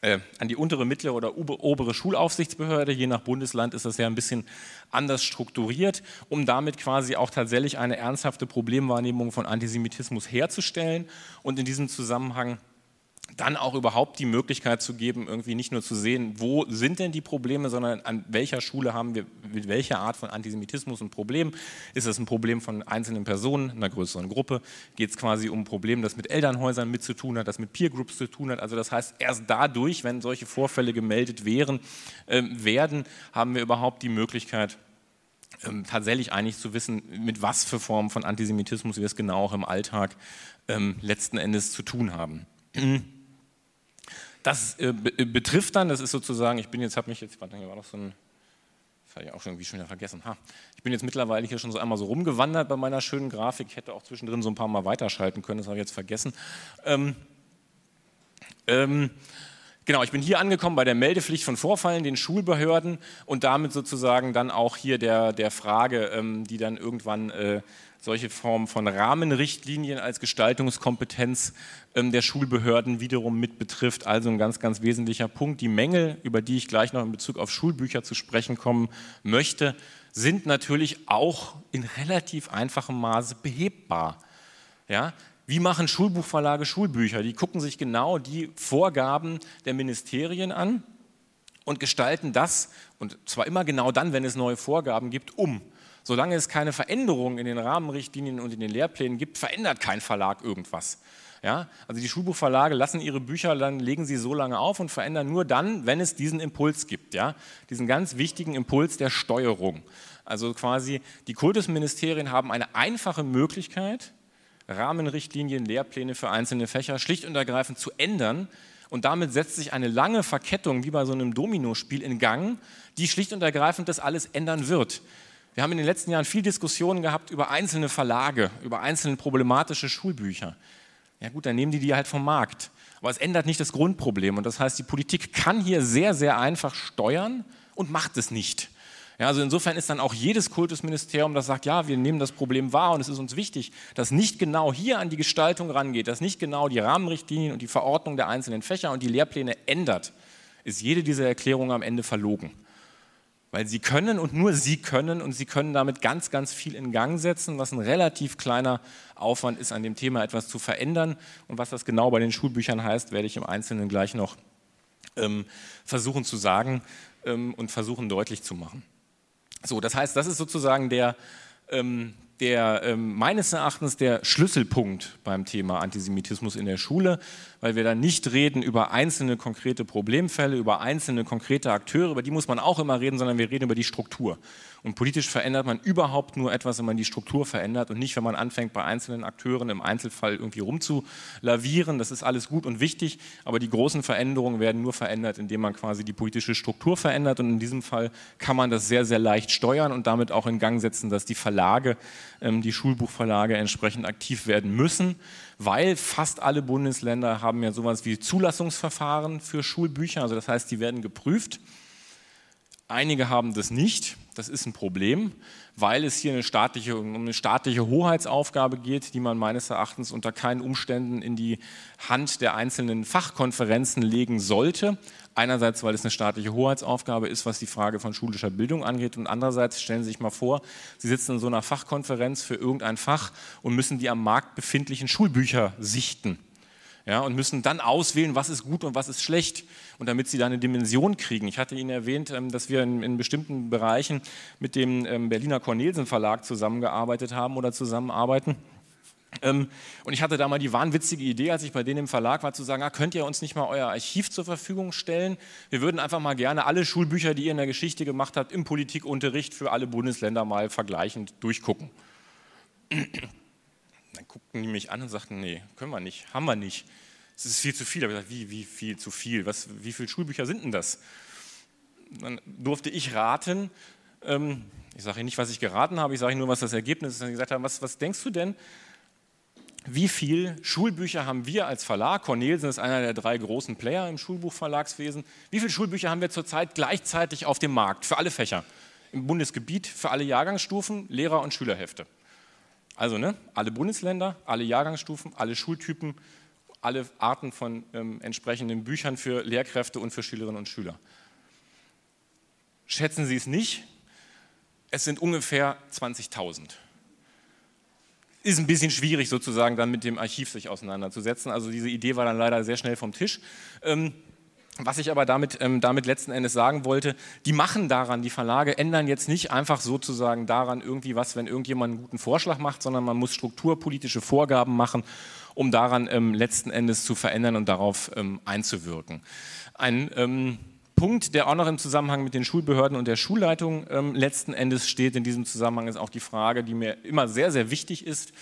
A: äh, an die untere, mittlere oder obere Schulaufsichtsbehörde. Je nach Bundesland ist das ja ein bisschen anders strukturiert, um damit quasi auch tatsächlich eine ernsthafte Problemwahrnehmung von Antisemitismus herzustellen und in diesem Zusammenhang dann auch überhaupt die Möglichkeit zu geben, irgendwie nicht nur zu sehen, wo sind denn die Probleme, sondern an welcher Schule haben wir mit welcher Art von Antisemitismus ein Problem. Ist das ein Problem von einzelnen Personen, einer größeren Gruppe? Geht es quasi um ein Problem, das mit Elternhäusern mit zu tun hat, das mit Peergroups zu tun hat? Also das heißt, erst dadurch, wenn solche Vorfälle gemeldet wären, äh, werden, haben wir überhaupt die Möglichkeit, ähm, tatsächlich eigentlich zu wissen, mit was für Formen von Antisemitismus wir es genau auch im Alltag ähm, letzten Endes zu tun haben. Das äh, äh, betrifft dann, das ist sozusagen, ich bin jetzt, habe mich jetzt, warte, hier war noch so ein, das habe ich auch schon irgendwie schon wieder vergessen. Ha, ich bin jetzt mittlerweile hier schon so einmal so rumgewandert bei meiner schönen Grafik, ich hätte auch zwischendrin so ein paar Mal weiterschalten können, das habe ich jetzt vergessen. Ähm, ähm, Genau, ich bin hier angekommen bei der Meldepflicht von Vorfallen, den Schulbehörden und damit sozusagen dann auch hier der, der Frage, ähm, die dann irgendwann äh, solche Formen von Rahmenrichtlinien als Gestaltungskompetenz ähm, der Schulbehörden wiederum mit betrifft. Also ein ganz, ganz wesentlicher Punkt. Die Mängel, über die ich gleich noch in Bezug auf Schulbücher zu sprechen kommen möchte, sind natürlich auch in relativ einfachem Maße behebbar. Ja, wie machen Schulbuchverlage Schulbücher? Die gucken sich genau die Vorgaben der Ministerien an und gestalten das, und zwar immer genau dann, wenn es neue Vorgaben gibt, um. Solange es keine Veränderungen in den Rahmenrichtlinien und in den Lehrplänen gibt, verändert kein Verlag irgendwas. Ja, also die Schulbuchverlage lassen ihre Bücher, dann legen sie so lange auf und verändern nur dann, wenn es diesen Impuls gibt, ja, diesen ganz wichtigen Impuls der Steuerung. Also quasi die Kultusministerien haben eine einfache Möglichkeit, Rahmenrichtlinien, Lehrpläne für einzelne Fächer schlicht und ergreifend zu ändern. Und damit setzt sich eine lange Verkettung wie bei so einem Dominospiel in Gang, die schlicht und ergreifend das alles ändern wird. Wir haben in den letzten Jahren viel Diskussionen gehabt über einzelne Verlage, über einzelne problematische Schulbücher. Ja gut, dann nehmen die die halt vom Markt. Aber es ändert nicht das Grundproblem. Und das heißt, die Politik kann hier sehr, sehr einfach steuern und macht es nicht. Ja, also insofern ist dann auch jedes Kultusministerium, das sagt, ja, wir nehmen das Problem wahr und es ist uns wichtig, dass nicht genau hier an die Gestaltung rangeht, dass nicht genau die Rahmenrichtlinien und die Verordnung der einzelnen Fächer und die Lehrpläne ändert, ist jede dieser Erklärungen am Ende verlogen. Weil sie können und nur sie können und sie können damit ganz, ganz viel in Gang setzen, was ein relativ kleiner Aufwand ist, an dem Thema etwas zu verändern. Und was das genau bei den Schulbüchern heißt, werde ich im Einzelnen gleich noch ähm, versuchen zu sagen ähm, und versuchen deutlich zu machen. So, das heißt, das ist sozusagen der, ähm, der ähm, meines Erachtens der Schlüsselpunkt beim Thema Antisemitismus in der Schule, weil wir dann nicht reden über einzelne konkrete Problemfälle, über einzelne konkrete Akteure, über die muss man auch immer reden, sondern wir reden über die Struktur. Und politisch verändert man überhaupt nur etwas, wenn man die Struktur verändert und nicht, wenn man anfängt, bei einzelnen Akteuren im Einzelfall irgendwie rumzulavieren. Das ist alles gut und wichtig, aber die großen Veränderungen werden nur verändert, indem man quasi die politische Struktur verändert. Und in diesem Fall kann man das sehr, sehr leicht steuern und damit auch in Gang setzen, dass die Verlage, ähm, die Schulbuchverlage entsprechend aktiv werden müssen, weil fast alle Bundesländer haben ja sowas wie Zulassungsverfahren für Schulbücher. Also das heißt, die werden geprüft. Einige haben das nicht. Das ist ein Problem, weil es hier eine staatliche, um eine staatliche Hoheitsaufgabe geht, die man meines Erachtens unter keinen Umständen in die Hand der einzelnen Fachkonferenzen legen sollte. Einerseits, weil es eine staatliche Hoheitsaufgabe ist, was die Frage von schulischer Bildung angeht. Und andererseits stellen Sie sich mal vor, Sie sitzen in so einer Fachkonferenz für irgendein Fach und müssen die am Markt befindlichen Schulbücher sichten ja, und müssen dann auswählen, was ist gut und was ist schlecht. Und damit sie da eine Dimension kriegen. Ich hatte Ihnen erwähnt, ähm, dass wir in, in bestimmten Bereichen mit dem ähm, Berliner Cornelsen Verlag zusammengearbeitet haben oder zusammenarbeiten. Ähm, und ich hatte da mal die wahnwitzige Idee, als ich bei denen im Verlag war, zu sagen, ah, könnt ihr uns nicht mal euer Archiv zur Verfügung stellen? Wir würden einfach mal gerne alle Schulbücher, die ihr in der Geschichte gemacht habt, im Politikunterricht für alle Bundesländer mal vergleichend durchgucken. Dann guckten die mich an und sagten, nee, können wir nicht, haben wir nicht. Es ist viel zu viel. Habe ich gesagt, wie, wie viel zu viel? Was, wie viele Schulbücher sind denn das? Dann durfte ich raten, ähm, ich sage nicht, was ich geraten habe, ich sage nur, was das Ergebnis ist. Und gesagt haben, was, was denkst du denn, wie viele Schulbücher haben wir als Verlag, Cornelsen ist einer der drei großen Player im Schulbuchverlagswesen, wie viele Schulbücher haben wir zurzeit gleichzeitig auf dem Markt für alle Fächer? Im Bundesgebiet, für alle Jahrgangsstufen, Lehrer- und Schülerhefte. Also ne, alle Bundesländer, alle Jahrgangsstufen, alle Schultypen, alle Arten von ähm, entsprechenden Büchern für Lehrkräfte und für Schülerinnen und Schüler. Schätzen Sie es nicht, es sind ungefähr 20.000 ist ein bisschen schwierig sozusagen dann mit dem Archiv sich auseinanderzusetzen. Also diese Idee war dann leider sehr schnell vom Tisch. Ähm, was ich aber damit, ähm, damit letzten Endes sagen wollte, die machen daran, die Verlage ändern jetzt nicht einfach sozusagen daran irgendwie was, wenn irgendjemand einen guten Vorschlag macht, sondern man muss strukturpolitische Vorgaben machen, um daran ähm, letzten Endes zu verändern und darauf ähm, einzuwirken. Ein ähm, Punkt, der auch noch im Zusammenhang mit den Schulbehörden und der Schulleitung ähm, letzten Endes steht in diesem Zusammenhang, ist auch die Frage, die mir immer sehr, sehr wichtig ist,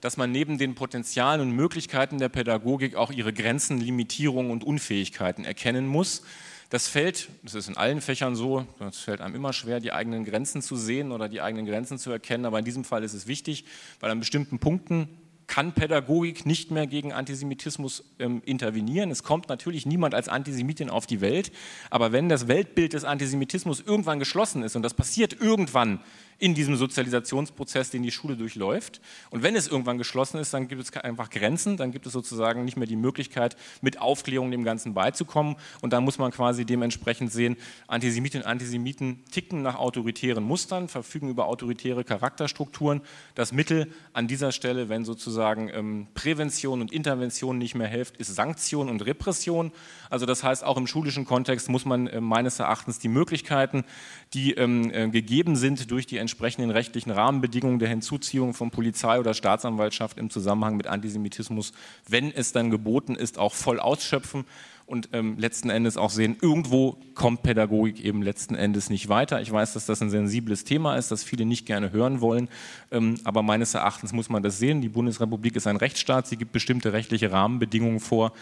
A: dass man neben den Potenzialen und Möglichkeiten der Pädagogik auch ihre Grenzen, Limitierungen und Unfähigkeiten erkennen muss. Das fällt, das ist in allen Fächern so, es fällt einem immer schwer, die eigenen Grenzen zu sehen oder die eigenen Grenzen zu erkennen, aber in diesem Fall ist es wichtig, weil an bestimmten Punkten kann Pädagogik nicht mehr gegen Antisemitismus ähm, intervenieren. Es kommt natürlich niemand als Antisemitin auf die Welt, aber wenn das Weltbild des Antisemitismus irgendwann geschlossen ist und das passiert irgendwann in diesem Sozialisationsprozess, den die Schule durchläuft. Und wenn es irgendwann geschlossen ist, dann gibt es einfach Grenzen, dann gibt es sozusagen nicht mehr die Möglichkeit, mit Aufklärung dem Ganzen beizukommen. Und dann muss man quasi dementsprechend sehen, Antisemitinnen und Antisemiten ticken nach autoritären Mustern, verfügen über autoritäre Charakterstrukturen. Das Mittel an dieser Stelle, wenn sozusagen ähm, Prävention und Intervention nicht mehr hilft, ist Sanktion und Repression. Also das heißt, auch im schulischen Kontext muss man äh, meines Erachtens die Möglichkeiten, die ähm, äh, gegeben sind durch die entsprechenden rechtlichen Rahmenbedingungen der Hinzuziehung von Polizei oder Staatsanwaltschaft im Zusammenhang mit Antisemitismus, wenn es dann geboten ist, auch voll ausschöpfen und ähm, letzten Endes auch sehen, irgendwo kommt Pädagogik eben letzten Endes nicht weiter. Ich weiß, dass das ein sensibles Thema ist, das viele nicht gerne hören wollen, ähm, aber meines Erachtens muss man das sehen. Die Bundesrepublik ist ein Rechtsstaat, sie gibt bestimmte rechtliche Rahmenbedingungen vor,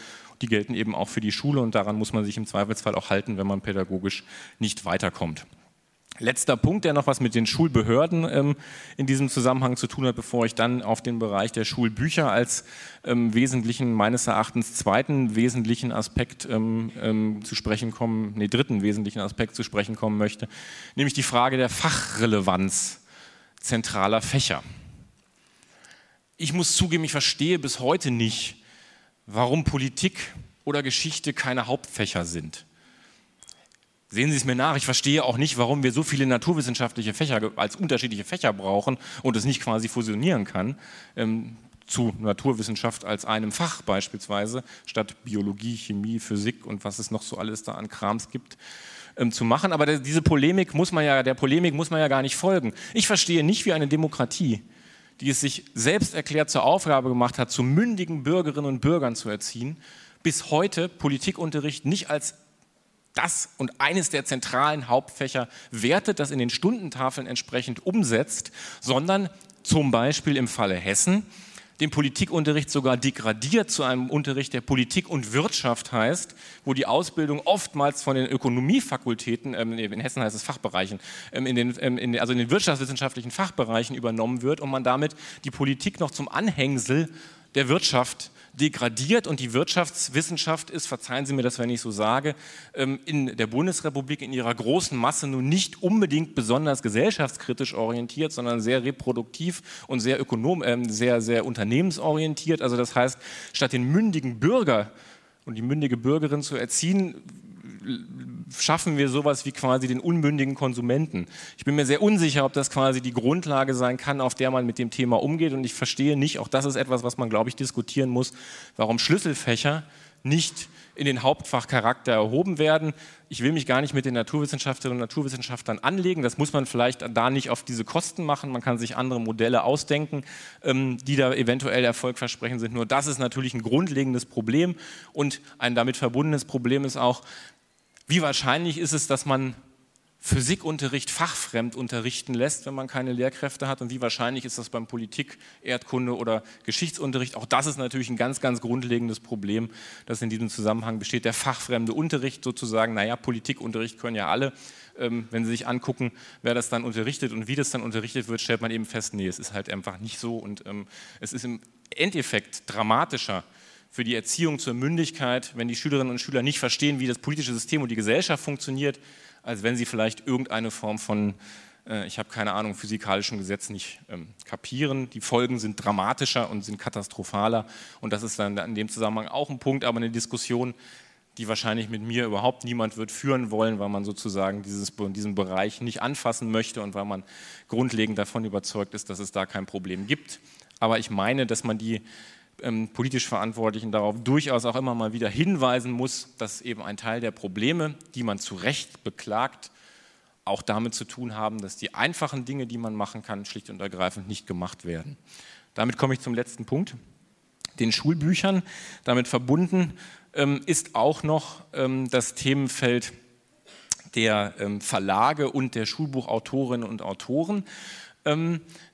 A: die gelten eben auch für die Schule und daran muss man sich im Zweifelsfall auch halten, wenn man pädagogisch nicht weiterkommt. Letzter Punkt, der noch was mit den Schulbehörden ähm, in diesem Zusammenhang zu tun hat, bevor ich dann auf den Bereich der Schulbücher als ähm, wesentlichen, meines Erachtens zweiten wesentlichen Aspekt ähm, ähm zu sprechen kommen, nee, dritten wesentlichen Aspekt zu sprechen kommen möchte, nämlich die Frage der Fachrelevanz zentraler Fächer. Ich muss zugeben, ich verstehe bis heute nicht, warum Politik oder Geschichte keine Hauptfächer sind. Sehen Sie es mir nach, ich verstehe auch nicht, warum wir so viele naturwissenschaftliche Fächer als unterschiedliche Fächer brauchen und es nicht quasi fusionieren kann ähm, zu Naturwissenschaft als einem Fach beispielsweise, statt Biologie, Chemie, Physik und was es noch so alles da an Krams gibt ähm, zu machen. Aber diese Polemik muss man ja, der Polemik muss man ja gar nicht folgen. Ich verstehe nicht, wie eine Demokratie, die es sich selbst erklärt zur Aufgabe gemacht hat, zu mündigen Bürgerinnen und Bürgern zu erziehen, bis heute Politikunterricht nicht als das und eines der zentralen Hauptfächer wertet, das in den Stundentafeln entsprechend umsetzt, sondern zum Beispiel im Falle Hessen den Politikunterricht sogar degradiert zu einem Unterricht, der Politik und Wirtschaft heißt, wo die Ausbildung oftmals von den Ökonomiefakultäten, ähm, in Hessen heißt es Fachbereichen, ähm, in den, ähm, also in den wirtschaftswissenschaftlichen Fachbereichen übernommen wird und man damit die Politik noch zum Anhängsel der Wirtschaft degradiert und die Wirtschaftswissenschaft ist, verzeihen Sie mir das, wenn ich so sage, ähm, in der Bundesrepublik in ihrer großen Masse nun nicht unbedingt besonders gesellschaftskritisch orientiert, sondern sehr reproduktiv und sehr ökonom, ähm, sehr, sehr unternehmensorientiert. Also das heißt, statt den mündigen Bürger und die mündige Bürgerin zu erziehen, schaffen wir sowas wie quasi den unmündigen Konsumenten. Ich bin mir sehr unsicher, ob das quasi die Grundlage sein kann, auf der man mit dem Thema umgeht. Und ich verstehe nicht, auch das ist etwas, was man, glaube ich, diskutieren muss, warum Schlüsselfächer nicht in den Hauptfachcharakter erhoben werden. Ich will mich gar nicht mit den Naturwissenschaftlerinnen und Naturwissenschaftlern anlegen. Das muss man vielleicht da nicht auf diese Kosten machen. Man kann sich andere Modelle ausdenken, ähm, die da eventuell erfolgversprechend sind. Nur das ist natürlich ein grundlegendes Problem. Und ein damit verbundenes Problem ist auch, wie wahrscheinlich ist es, dass man Physikunterricht fachfremd unterrichten lässt, wenn man keine Lehrkräfte hat? Und wie wahrscheinlich ist das beim Politik, Erdkunde oder Geschichtsunterricht? Auch das ist natürlich ein ganz, ganz grundlegendes Problem, das in diesem Zusammenhang besteht. Der fachfremde Unterricht sozusagen, naja, Politikunterricht können ja alle. Ähm, wenn Sie sich angucken, wer das dann unterrichtet und wie das dann unterrichtet wird, stellt man eben fest, nee, es ist halt einfach nicht so. Und ähm, es ist im Endeffekt dramatischer, für die Erziehung zur Mündigkeit, wenn die Schülerinnen und Schüler nicht verstehen, wie das politische System und die Gesellschaft funktioniert, als wenn sie vielleicht irgendeine Form von äh, ich habe keine Ahnung, physikalischen Gesetz nicht ähm, kapieren. Die Folgen sind dramatischer und sind katastrophaler. Und das ist dann in dem Zusammenhang auch ein Punkt, aber eine Diskussion, die wahrscheinlich mit mir überhaupt niemand wird führen wollen, weil man sozusagen dieses, diesen Bereich nicht anfassen möchte und weil man grundlegend davon überzeugt ist, dass es da kein Problem gibt. Aber ich meine, dass man die ähm, politisch Verantwortlichen darauf durchaus auch immer mal wieder hinweisen muss, dass eben ein Teil der Probleme, die man zu Recht beklagt, auch damit zu tun haben, dass die einfachen Dinge, die man machen kann, schlicht und ergreifend nicht gemacht werden. Damit komme ich zum letzten Punkt, den Schulbüchern. Damit verbunden ähm, ist auch noch ähm, das Themenfeld der ähm, Verlage und der Schulbuchautorinnen und Autoren.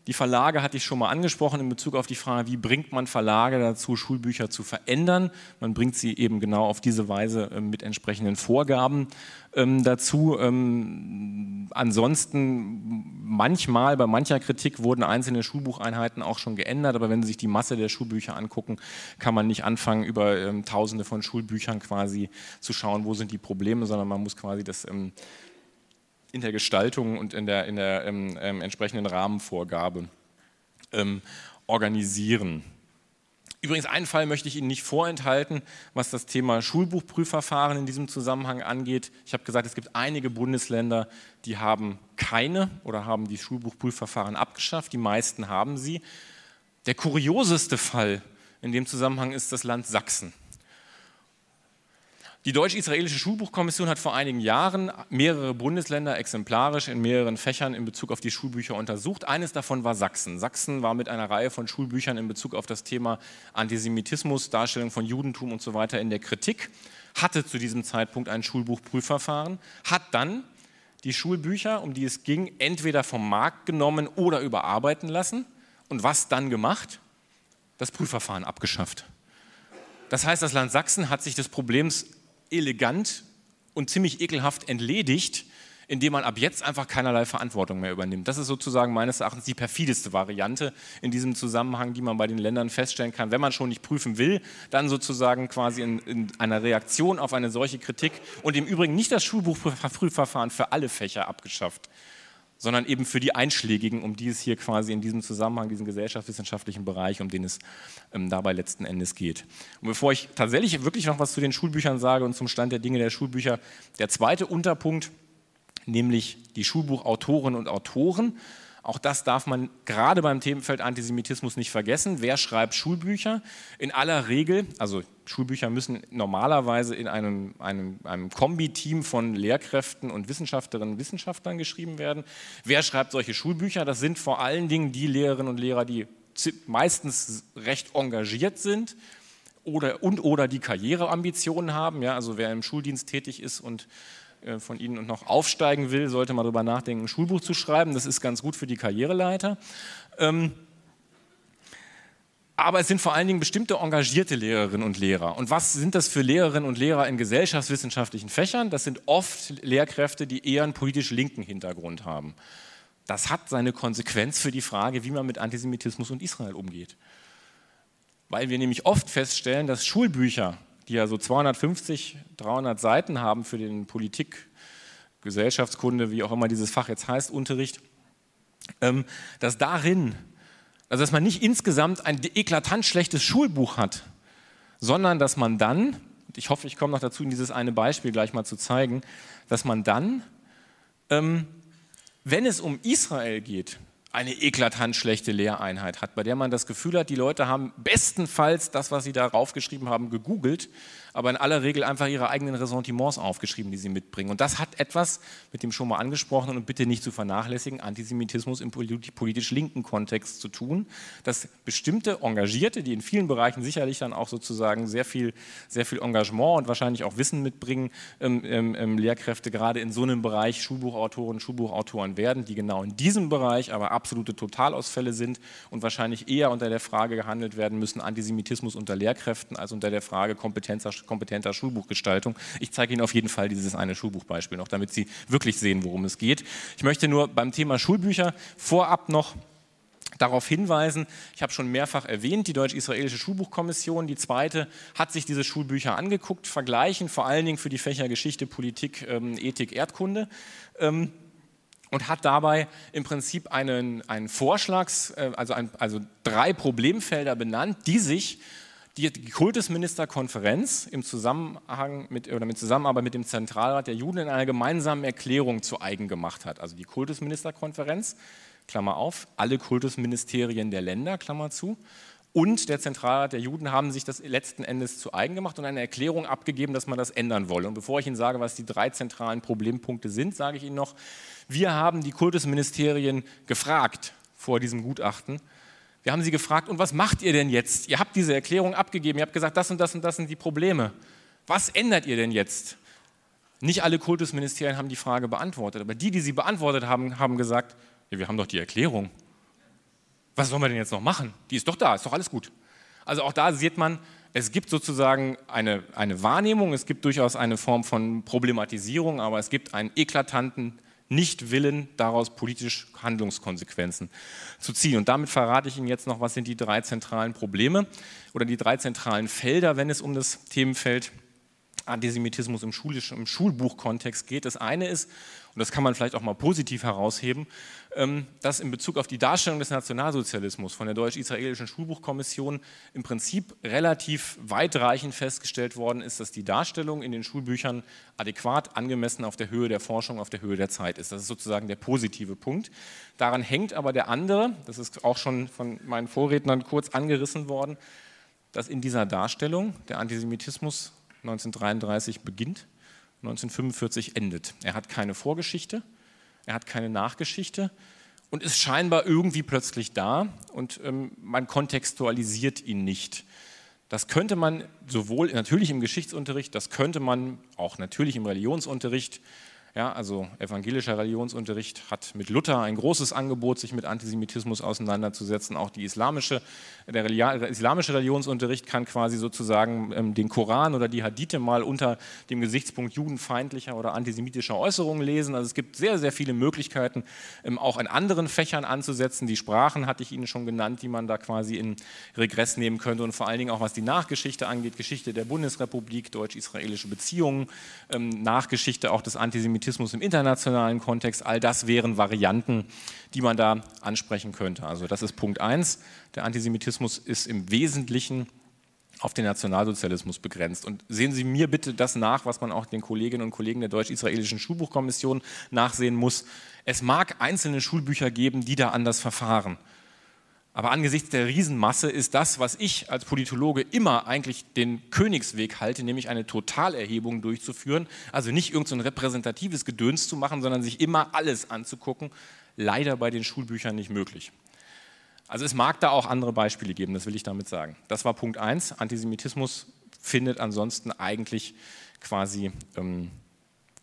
A: Die Verlage hatte ich schon mal angesprochen in Bezug auf die Frage, wie bringt man Verlage dazu, Schulbücher zu verändern. Man bringt sie eben genau auf diese Weise äh, mit entsprechenden Vorgaben ähm, dazu. Ähm, ansonsten manchmal, bei mancher Kritik wurden einzelne Schulbucheinheiten auch schon geändert, aber wenn Sie sich die Masse der Schulbücher angucken, kann man nicht anfangen, über ähm, tausende von Schulbüchern quasi zu schauen, wo sind die Probleme, sondern man muss quasi das in der Gestaltung und in der, in der ähm, ähm, entsprechenden Rahmenvorgabe ähm, organisieren. Übrigens, einen Fall möchte ich Ihnen nicht vorenthalten, was das Thema Schulbuchprüfverfahren in diesem Zusammenhang angeht. Ich habe gesagt, es gibt einige Bundesländer, die haben keine oder haben die Schulbuchprüfverfahren abgeschafft. Die meisten haben sie. Der kurioseste Fall in dem Zusammenhang ist das Land Sachsen. Die deutsch-israelische Schulbuchkommission hat vor einigen Jahren mehrere Bundesländer exemplarisch in mehreren Fächern in Bezug auf die Schulbücher untersucht. Eines davon war Sachsen. Sachsen war mit einer Reihe von Schulbüchern in Bezug auf das Thema Antisemitismus, Darstellung von Judentum und so weiter in der Kritik, hatte zu diesem Zeitpunkt ein Schulbuchprüfverfahren, hat dann die Schulbücher, um die es ging, entweder vom Markt genommen oder überarbeiten lassen. Und was dann gemacht? Das Prüfverfahren abgeschafft. Das heißt, das Land Sachsen hat sich des Problems elegant und ziemlich ekelhaft entledigt, indem man ab jetzt einfach keinerlei Verantwortung mehr übernimmt. Das ist sozusagen meines Erachtens die perfideste Variante in diesem Zusammenhang, die man bei den Ländern feststellen kann. Wenn man schon nicht prüfen will, dann sozusagen quasi in, in einer Reaktion auf eine solche Kritik und im Übrigen nicht das Schulbuchprüfverfahren für alle Fächer abgeschafft, sondern eben für die Einschlägigen, um die es hier quasi in diesem Zusammenhang, diesen gesellschaftswissenschaftlichen Bereich, um den es ähm, dabei letzten Endes geht. Und bevor ich tatsächlich wirklich noch was zu den Schulbüchern sage und zum Stand der Dinge der Schulbücher, der zweite Unterpunkt, nämlich die Schulbuchautorinnen und Autoren. Auch das darf man gerade beim Themenfeld Antisemitismus nicht vergessen. Wer schreibt Schulbücher? In aller Regel, also Schulbücher müssen normalerweise in einem, einem, einem Kombi-Team von Lehrkräften und Wissenschaftlerinnen und Wissenschaftlern geschrieben werden. Wer schreibt solche Schulbücher? Das sind vor allen Dingen die Lehrerinnen und Lehrer, die meistens recht engagiert sind oder, und oder die Karriereambitionen haben. Ja, also wer im Schuldienst tätig ist und von Ihnen noch aufsteigen will, sollte mal darüber nachdenken, ein Schulbuch zu schreiben. Das ist ganz gut für die Karriereleiter. Ähm, aber es sind vor allen Dingen bestimmte engagierte Lehrerinnen und Lehrer. Und was sind das für Lehrerinnen und Lehrer in gesellschaftswissenschaftlichen Fächern? Das sind oft Lehrkräfte, die eher einen politisch linken Hintergrund haben. Das hat seine Konsequenz für die Frage, wie man mit Antisemitismus und Israel umgeht. Weil wir nämlich oft feststellen, dass Schulbücher die ja so 250, 300 Seiten haben für den Politik, Gesellschaftskunde, wie auch immer dieses Fach jetzt heißt, Unterricht, ähm, dass darin, also dass man nicht insgesamt ein eklatant schlechtes Schulbuch hat, sondern dass man dann, ich hoffe, ich komme noch dazu, dieses eine Beispiel gleich mal zu zeigen, dass man dann, ähm, wenn es um Israel geht, eine eklatant schlechte Lehreinheit hat, bei der man das Gefühl hat, die Leute haben bestenfalls das, was sie da raufgeschrieben haben, gegoogelt aber in aller Regel einfach ihre eigenen Ressentiments aufgeschrieben, die sie mitbringen. Und das hat etwas mit dem schon mal angesprochenen und bitte nicht zu vernachlässigen, Antisemitismus im politisch linken Kontext zu tun, dass bestimmte Engagierte, die in vielen Bereichen sicherlich dann auch sozusagen sehr viel, sehr viel Engagement und wahrscheinlich auch Wissen mitbringen, ähm, ähm, ähm Lehrkräfte gerade in so einem Bereich Schulbuchautoren, Schulbuchautoren werden, die genau in diesem Bereich aber absolute Totalausfälle sind und wahrscheinlich eher unter der Frage gehandelt werden müssen, Antisemitismus unter Lehrkräften, als unter der Frage Kompetenz kompetenter Schulbuchgestaltung. Ich zeige Ihnen auf jeden Fall dieses eine Schulbuchbeispiel noch, damit Sie wirklich sehen, worum es geht. Ich möchte nur beim Thema Schulbücher vorab noch darauf hinweisen, ich habe schon mehrfach erwähnt, die Deutsch-Israelische Schulbuchkommission, die zweite, hat sich diese Schulbücher angeguckt, vergleichen, vor allen Dingen für die Fächer Geschichte, Politik, ähm, Ethik, Erdkunde. Ähm, und hat dabei im Prinzip einen, einen Vorschlags, äh, also, ein, also drei Problemfelder benannt, die sich die, Kultusministerkonferenz im Zusammenhang mit, oder mit Zusammenarbeit mit dem Zentralrat der Juden in einer gemeinsamen Erklärung zu eigen gemacht hat. Also die Kultusministerkonferenz, Klammer auf, alle Kultusministerien der Länder, Klammer zu, und der Zentralrat der Juden haben sich das letzten Endes zu eigen gemacht und eine Erklärung abgegeben, dass man das ändern wolle. Und bevor ich Ihnen sage, was die drei zentralen Problempunkte sind, sage ich Ihnen noch, wir haben die Kultusministerien gefragt vor diesem Gutachten. Wir haben sie gefragt, und was macht ihr denn jetzt? Ihr habt diese Erklärung abgegeben, ihr habt gesagt, das und das und das sind die Probleme. Was ändert ihr denn jetzt? Nicht alle Kultusministerien haben die Frage beantwortet, aber die, die sie beantwortet haben, haben gesagt, ja, wir haben doch die Erklärung was sollen wir denn jetzt noch machen? Die ist doch da, ist doch alles gut. Also auch da sieht man, es gibt sozusagen eine, eine Wahrnehmung, es gibt durchaus eine Form von Problematisierung, aber es gibt einen eklatanten Nichtwillen, daraus politisch Handlungskonsequenzen zu ziehen. Und damit verrate ich Ihnen jetzt noch, was sind die drei zentralen Probleme oder die drei zentralen Felder, wenn es um das Themenfeld Antisemitismus im, im Schulbuchkontext geht. Das eine ist, und das kann man vielleicht auch mal positiv herausheben, ähm, dass in Bezug auf die Darstellung des Nationalsozialismus von der deutsch-israelischen Schulbuchkommission im Prinzip relativ weitreichend festgestellt worden ist, dass die Darstellung in den Schulbüchern adäquat, angemessen auf der Höhe der Forschung, auf der Höhe der Zeit ist. Das ist sozusagen der positive Punkt. Daran hängt aber der andere, das ist auch schon von meinen Vorrednern kurz angerissen worden, dass in dieser Darstellung der Antisemitismus 1933 beginnt, 1945 endet. Er hat keine Vorgeschichte, er hat keine Nachgeschichte und ist scheinbar irgendwie plötzlich da und ähm, man kontextualisiert ihn nicht. Das könnte man sowohl natürlich im Geschichtsunterricht, das könnte man auch natürlich im Religionsunterricht ja, also evangelischer Religionsunterricht hat mit Luther ein großes Angebot, sich mit Antisemitismus auseinanderzusetzen. Auch die islamische, der, islamische Religionsunterricht kann quasi sozusagen ähm, den Koran oder die Hadithe mal unter dem Gesichtspunkt judenfeindlicher oder antisemitischer Äußerungen lesen. Also es gibt sehr, sehr viele Möglichkeiten, ähm, auch in anderen Fächern anzusetzen. Die Sprachen hatte ich Ihnen schon genannt, die man da quasi in Regress nehmen könnte. Und vor allen Dingen auch was die Nachgeschichte angeht, Geschichte der Bundesrepublik, deutsch-israelische Beziehungen, ähm, Nachgeschichte auch des Antisemitismus Antisemitismus im internationalen Kontext, all das wären Varianten, die man da ansprechen könnte. Also das ist Punkt 1. Der Antisemitismus ist im Wesentlichen auf den Nationalsozialismus begrenzt. Und sehen Sie mir bitte das nach, was man auch den Kolleginnen und Kollegen der Deutsch-Israelischen Schulbuchkommission nachsehen muss. Es mag einzelne Schulbücher geben, die da anders verfahren. Aber angesichts der Riesenmasse ist das, was ich als Politologe immer eigentlich den Königsweg halte, nämlich eine Totalerhebung durchzuführen, also nicht irgendein so repräsentatives Gedöns zu machen, sondern sich immer alles anzugucken, leider bei den Schulbüchern nicht möglich. Also es mag da auch andere Beispiele geben, das will ich damit sagen. Das war Punkt 1. Antisemitismus findet ansonsten eigentlich quasi ähm,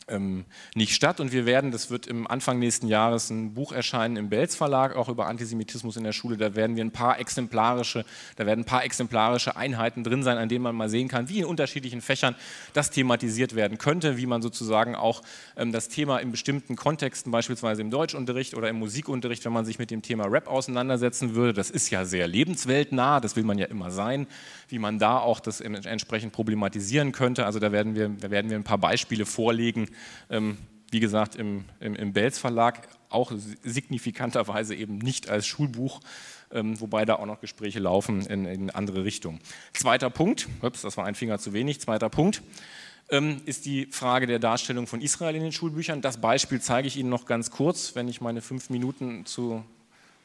A: ähm, nicht statt. Und wir werden, das wird im Anfang nächsten Jahres ein Buch erscheinen im Belz Verlag, auch über Antisemitismus in der Schule. Da werden wir ein paar exemplarische, da werden ein paar exemplarische Einheiten drin sein, an denen man mal sehen kann, wie in unterschiedlichen Fächern das thematisiert werden könnte, wie man sozusagen auch ähm, das Thema in bestimmten Kontexten, beispielsweise im Deutschunterricht oder im Musikunterricht, wenn man sich mit dem Thema Rap auseinandersetzen würde, das ist ja sehr lebensweltnah, das will man ja immer sein, wie man da auch das entsprechend problematisieren könnte. Also da werden wir, da werden wir ein paar Beispiele vorlegen, ähm, wie gesagt, im, im, im Belz Verlag, auch signifikanterweise eben nicht als Schulbuch, ähm, wobei da auch noch Gespräche laufen in, in andere Richtungen. Zweiter Punkt, ups, das war ein Finger zu wenig, zweiter Punkt ähm, ist die Frage der Darstellung von Israel in den Schulbüchern. Das Beispiel zeige ich Ihnen noch ganz kurz, wenn ich meine fünf Minuten zu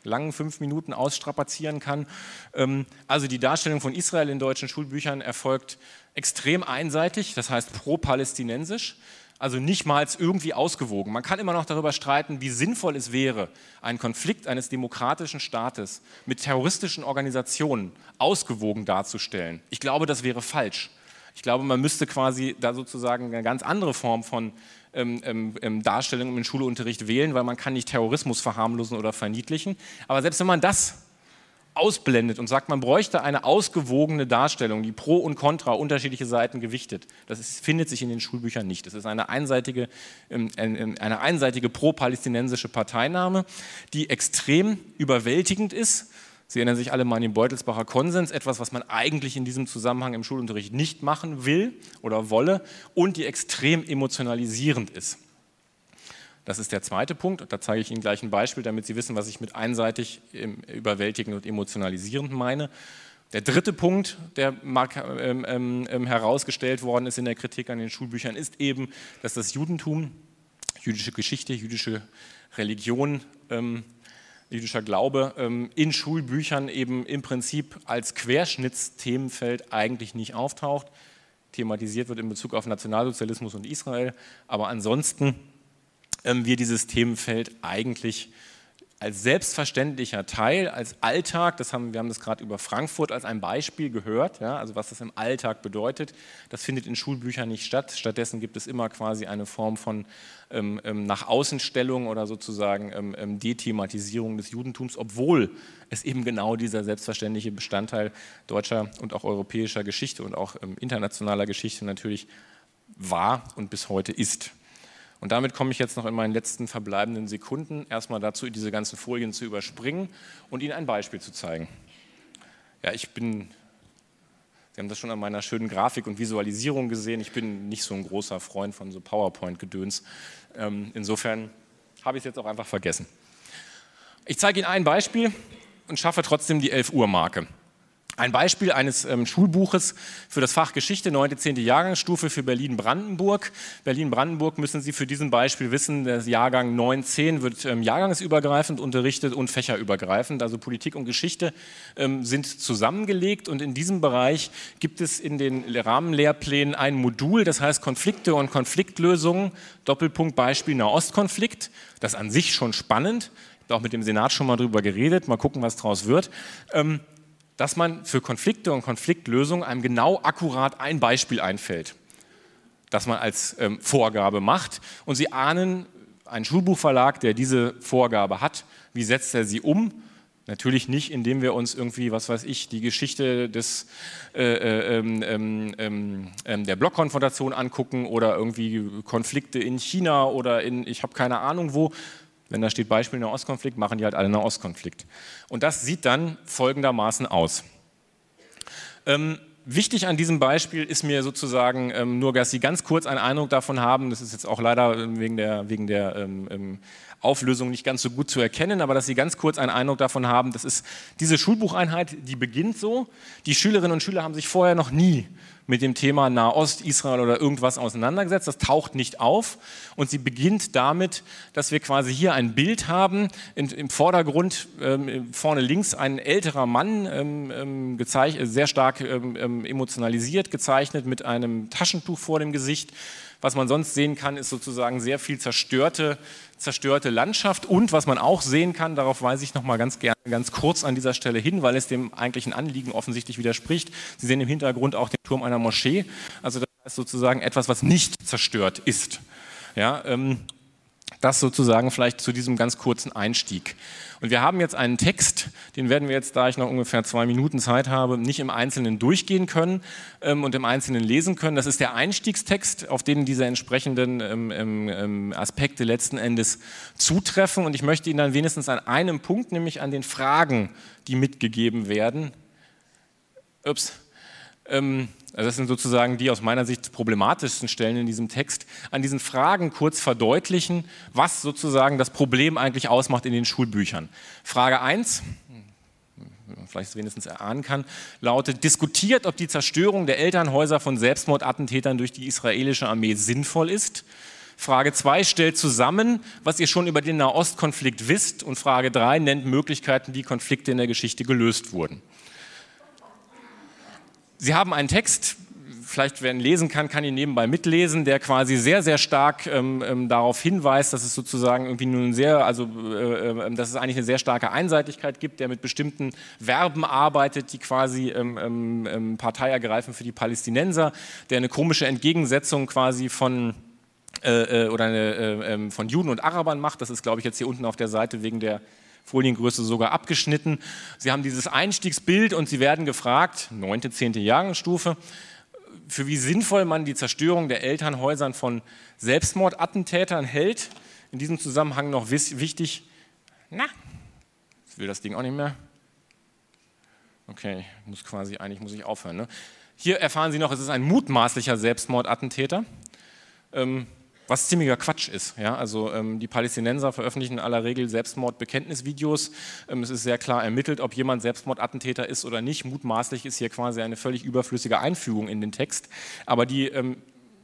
A: langen fünf Minuten ausstrapazieren kann. Ähm, also die Darstellung von Israel in deutschen Schulbüchern erfolgt extrem einseitig, das heißt pro-palästinensisch also nicht mal irgendwie ausgewogen. Man kann immer noch darüber streiten, wie sinnvoll es wäre, einen Konflikt eines demokratischen Staates mit terroristischen Organisationen ausgewogen darzustellen. Ich glaube, das wäre falsch. Ich glaube, man müsste quasi da sozusagen eine ganz andere Form von ähm, ähm, ähm Darstellung im Schulunterricht wählen, weil man kann nicht Terrorismus verharmlosen oder verniedlichen. Aber selbst wenn man das ausblendet und sagt, man bräuchte eine ausgewogene Darstellung, die pro und contra unterschiedliche Seiten gewichtet. Das ist, findet sich in den Schulbüchern nicht. Das ist eine einseitige, ähm, eine einseitige pro-palästinensische Parteinahme, die extrem überwältigend ist. Sie erinnern sich alle mal an den Beutelsbacher Konsens, etwas, was man eigentlich in diesem Zusammenhang im Schulunterricht nicht machen will oder wolle und die extrem emotionalisierend ist. Das ist der zweite Punkt. Und da zeige ich Ihnen gleich ein Beispiel, damit Sie wissen, was ich mit einseitig überwältigend und emotionalisierend meine. Der dritte Punkt, der ähm, ähm, ähm, herausgestellt worden ist in der Kritik an den Schulbüchern, ist eben, dass das Judentum, jüdische Geschichte, jüdische Religion, jüdischer Glaube in Schulbüchern eben im Prinzip als Querschnittsthemenfeld eigentlich nicht auftaucht. Thematisiert wird in Bezug auf Nationalsozialismus und Israel, aber ansonsten wir dieses Themenfeld eigentlich als selbstverständlicher Teil, als Alltag, das haben, wir haben das gerade über Frankfurt als ein Beispiel gehört, ja, also was das im Alltag bedeutet, das findet in Schulbüchern nicht statt. Stattdessen gibt es immer quasi eine Form von ähm, ähm, nach Außenstellung oder sozusagen ähm, ähm, Dethematisierung des Judentums, obwohl es eben genau dieser selbstverständliche Bestandteil deutscher und auch europäischer Geschichte und auch ähm, internationaler Geschichte natürlich war und bis heute ist. Und damit komme ich jetzt noch in meinen letzten verbleibenden Sekunden erstmal dazu, diese ganzen Folien zu überspringen und Ihnen ein Beispiel zu zeigen. Ja, ich bin, Sie haben das schon an meiner schönen Grafik und Visualisierung gesehen, ich bin nicht so ein großer Freund von so PowerPoint-Gedöns. Ähm, insofern habe ich es jetzt auch einfach vergessen. Ich zeige Ihnen ein Beispiel und schaffe trotzdem die 11 Uhr Marke. Ein Beispiel eines ähm, Schulbuches für das Fach Geschichte, 9. 10. Jahrgangsstufe für Berlin-Brandenburg. Berlin-Brandenburg müssen Sie für diesen Beispiel wissen, der Jahrgang 9, 10 wird ähm, jahrgangsübergreifend unterrichtet und fächerübergreifend. Also Politik und Geschichte ähm, sind zusammengelegt und in diesem Bereich gibt es in den Rahmenlehrplänen ein Modul, das heißt Konflikte und Konfliktlösungen, Doppelpunkt Beispiel Nahostkonflikt. Das an sich schon spannend. Ich habe auch mit dem Senat schon mal darüber geredet. Mal gucken, was daraus wird. Dass man für Konflikte und Konfliktlösung einem genau akkurat ein Beispiel einfällt, das man als ähm, Vorgabe macht. Und Sie ahnen, ein Schulbuchverlag, der diese Vorgabe hat, wie setzt er sie um? Natürlich nicht, indem wir uns irgendwie, was weiß ich, die Geschichte des, äh, äh, ähm, ähm, ähm, ähm der Blockkonfrontation angucken oder irgendwie Konflikte in China oder in, ich habe keine Ahnung wo, wenn da steht Beispiel Nahostkonflikt, machen die halt alle Nahostkonflikt. Und das sieht dann folgendermaßen aus. Ähm, wichtig an diesem Beispiel ist mir sozusagen ähm, nur, dass Sie ganz kurz einen Eindruck davon haben, das ist jetzt auch leider wegen der, wegen der ähm, ähm Auflösung nicht ganz so gut zu erkennen, aber dass Sie ganz kurz einen Eindruck davon haben, das ist diese Schulbucheinheit, die beginnt so. Die Schülerinnen und Schüler haben sich vorher noch nie mit dem Thema Nahost, Israel oder irgendwas auseinandergesetzt. Das taucht nicht auf und sie beginnt damit, dass wir quasi hier ein Bild haben. In, Im Vordergrund ähm, vorne links ein älterer Mann, ähm, ähm sehr stark ähm, ähm, emotionalisiert gezeichnet mit einem Taschentuch vor dem Gesicht. Was man sonst sehen kann, ist sozusagen sehr viel zerstörte, zerstörte Landschaft. Und was man auch sehen kann, darauf weise ich noch mal ganz gerne ganz kurz an dieser Stelle hin, weil es dem eigentlichen Anliegen offensichtlich widerspricht. Sie sehen im Hintergrund auch den Turm einer Moschee. Also das ist sozusagen etwas, was nicht zerstört ist. Ja, ähm, das sozusagen vielleicht zu diesem ganz kurzen Einstieg. Und wir haben jetzt einen Text, den werden wir jetzt, da ich noch ungefähr zwei Minuten Zeit habe, nicht im Einzelnen durchgehen können ähm, und im Einzelnen lesen können. Das ist der Einstiegstext, auf den diese entsprechenden ähm, ähm, ähm Aspekte letzten Endes zutreffen. Und ich möchte Ihnen dann wenigstens an einem Punkt, nämlich an den Fragen, die mitgegeben werden, ups, ähm, also das sind sozusagen die aus meiner Sicht problematischsten Stellen in diesem Text, an diesen Fragen kurz verdeutlichen, was sozusagen das Problem eigentlich ausmacht in den Schulbüchern. Frage 1, vielleicht wenigstens erahnen kann, lautet, diskutiert, ob die Zerstörung der Elternhäuser von Selbstmordattentätern durch die israelische Armee sinnvoll ist. Frage 2 stellt zusammen, was ihr schon über den Nahostkonflikt wisst. Und Frage 3 nennt Möglichkeiten, wie Konflikte in der Geschichte gelöst wurden. Sie haben einen Text, vielleicht wer ihn lesen kann, kann ihn nebenbei mitlesen, der quasi sehr, sehr stark ähm, ähm, darauf hinweist, dass es sozusagen irgendwie nun sehr, also äh, äh, dass es eigentlich eine sehr starke Einseitigkeit gibt, der mit bestimmten Verben arbeitet, die quasi ähm, ähm, ähm Partei ergreifen für die Palästinenser, der eine komische Entgegensetzung quasi von äh, äh oder eine, äh, ähm, von Juden und Arabern macht. Das ist, glaube ich, jetzt hier unten auf der Seite wegen der Foliengröße sogar abgeschnitten. Sie haben dieses Einstiegsbild und Sie werden gefragt, 9., 10. Jahrgangsstufe, für wie sinnvoll man die Zerstörung der Elternhäusern von Selbstmordattentätern hält. In diesem Zusammenhang noch wichtig, na, ich will das Ding auch nicht mehr. Okay, muss quasi, eigentlich muss ich aufhören. Ne? Hier erfahren Sie noch, es ist ein mutmaßlicher Selbstmordattentäter. Ähm, was ziemlicher Quatsch ist. Ja? Also ähm, die Palästinenser veröffentlichen in aller Regel Selbstmordbekenntnisvideos. Ähm, es ist sehr klar ermittelt, ob jemand Selbstmordattentäter ist oder nicht. Mutmaßlich ist hier quasi eine völlig überflüssige Einfügung in den Text. Aber die ähm,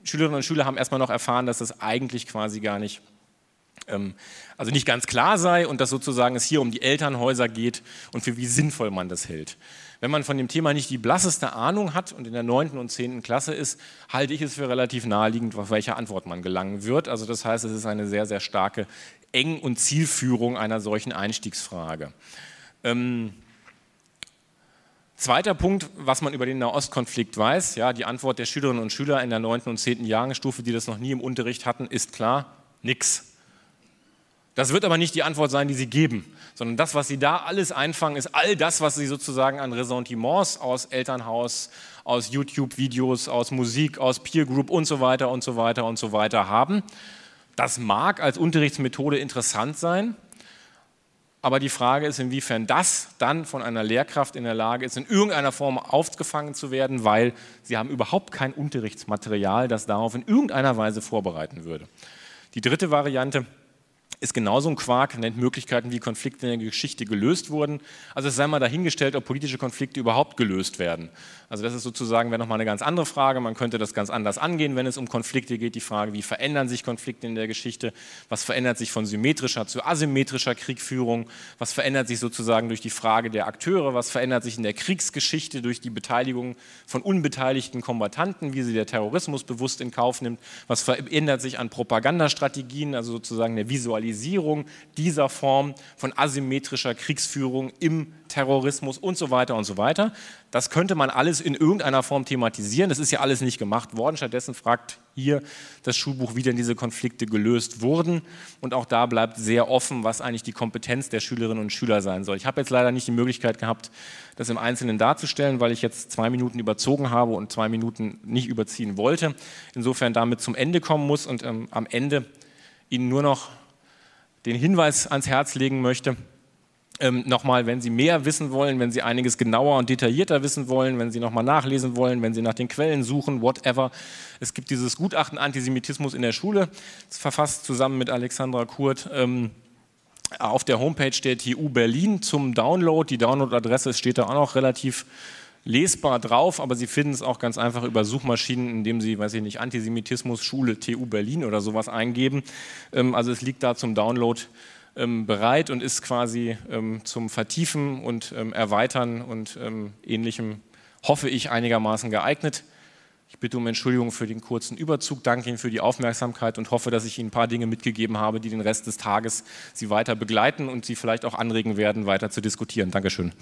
A: Schülerinnen und Schüler haben erstmal noch erfahren, dass das eigentlich quasi gar nicht ähm, also nicht ganz klar sei und dass sozusagen es hier um die Elternhäuser geht und für wie sinnvoll man das hält. Wenn man von dem Thema nicht die blasseste Ahnung hat und in der 9. und 10. Klasse ist, halte ich es für relativ naheliegend, auf welche Antwort man gelangen wird. Also das heißt, es ist eine sehr, sehr starke Eng- und Zielführung einer solchen Einstiegsfrage. Ähm, Zweiter Punkt, was man über den Nahostkonflikt weiß, ja, die Antwort der Schülerinnen und Schüler in der 9. und 10. Jahrgangsstufe, die das noch nie im Unterricht hatten, ist klar, nix. Das wird aber nicht die Antwort sein, die Sie geben, sondern das, was Sie da alles einfangen, ist all das, was Sie sozusagen an Ressentiments aus Elternhaus, aus YouTube-Videos, aus Musik, aus Peer Group und so weiter und so weiter und so weiter haben. Das mag als Unterrichtsmethode interessant sein, aber die Frage ist, inwiefern das dann von einer Lehrkraft in der Lage ist, in irgendeiner Form aufgefangen zu werden, weil sie haben überhaupt kein Unterrichtsmaterial, das darauf in irgendeiner Weise vorbereiten würde. Die dritte Variante ist genauso ein Quark, nennt Möglichkeiten, wie Konflikte in der Geschichte gelöst wurden. Also es sei mal dahingestellt, ob politische Konflikte überhaupt gelöst werden. Also das ist sozusagen, wäre nochmal eine ganz andere Frage. Man könnte das ganz anders angehen, wenn es um Konflikte geht. Die Frage, wie verändern sich Konflikte in der Geschichte? Was verändert sich von symmetrischer zu asymmetrischer Kriegführung? Was verändert sich sozusagen durch die Frage der Akteure? Was verändert sich in der Kriegsgeschichte durch die Beteiligung von unbeteiligten Kombattanten, wie sie der Terrorismus bewusst in Kauf nimmt? Was verändert sich an Propagandastrategien, also sozusagen der Visualisierung? Dieser Form von asymmetrischer Kriegsführung im Terrorismus und so weiter und so weiter. Das könnte man alles in irgendeiner Form thematisieren. Das ist ja alles nicht gemacht worden. Stattdessen fragt hier das Schulbuch, wie denn diese Konflikte gelöst wurden. Und auch da bleibt sehr offen, was eigentlich die Kompetenz der Schülerinnen und Schüler sein soll. Ich habe jetzt leider nicht die Möglichkeit gehabt, das im Einzelnen darzustellen, weil ich jetzt zwei Minuten überzogen habe und zwei Minuten nicht überziehen wollte. Insofern damit zum Ende kommen muss und ähm, am Ende Ihnen nur noch den Hinweis ans Herz legen möchte. Ähm, nochmal, wenn Sie mehr wissen wollen, wenn Sie einiges genauer und detaillierter wissen wollen, wenn Sie nochmal nachlesen wollen, wenn Sie nach den Quellen suchen, whatever. Es gibt dieses Gutachten Antisemitismus in der Schule, verfasst zusammen mit Alexandra Kurt ähm, auf der Homepage der TU Berlin zum Download. Die Downloadadresse steht da auch noch relativ lesbar drauf, aber Sie finden es auch ganz einfach über Suchmaschinen, indem Sie, weiß ich nicht, Antisemitismus Schule TU Berlin oder sowas eingeben. Ähm, also es liegt da zum Download bereit und ist quasi ähm, zum Vertiefen und Erweitern und ähnlichem, hoffe ich, einigermaßen geeignet. Ich bitte um Entschuldigung für den kurzen Überzug, danke Ihnen für die Aufmerksamkeit und hoffe, dass ich Ihnen ein paar Dinge mitgegeben habe, die den Rest des Tages Sie weiter begleiten und Sie vielleicht auch anregen werden, weiter zu diskutieren. Dankeschön.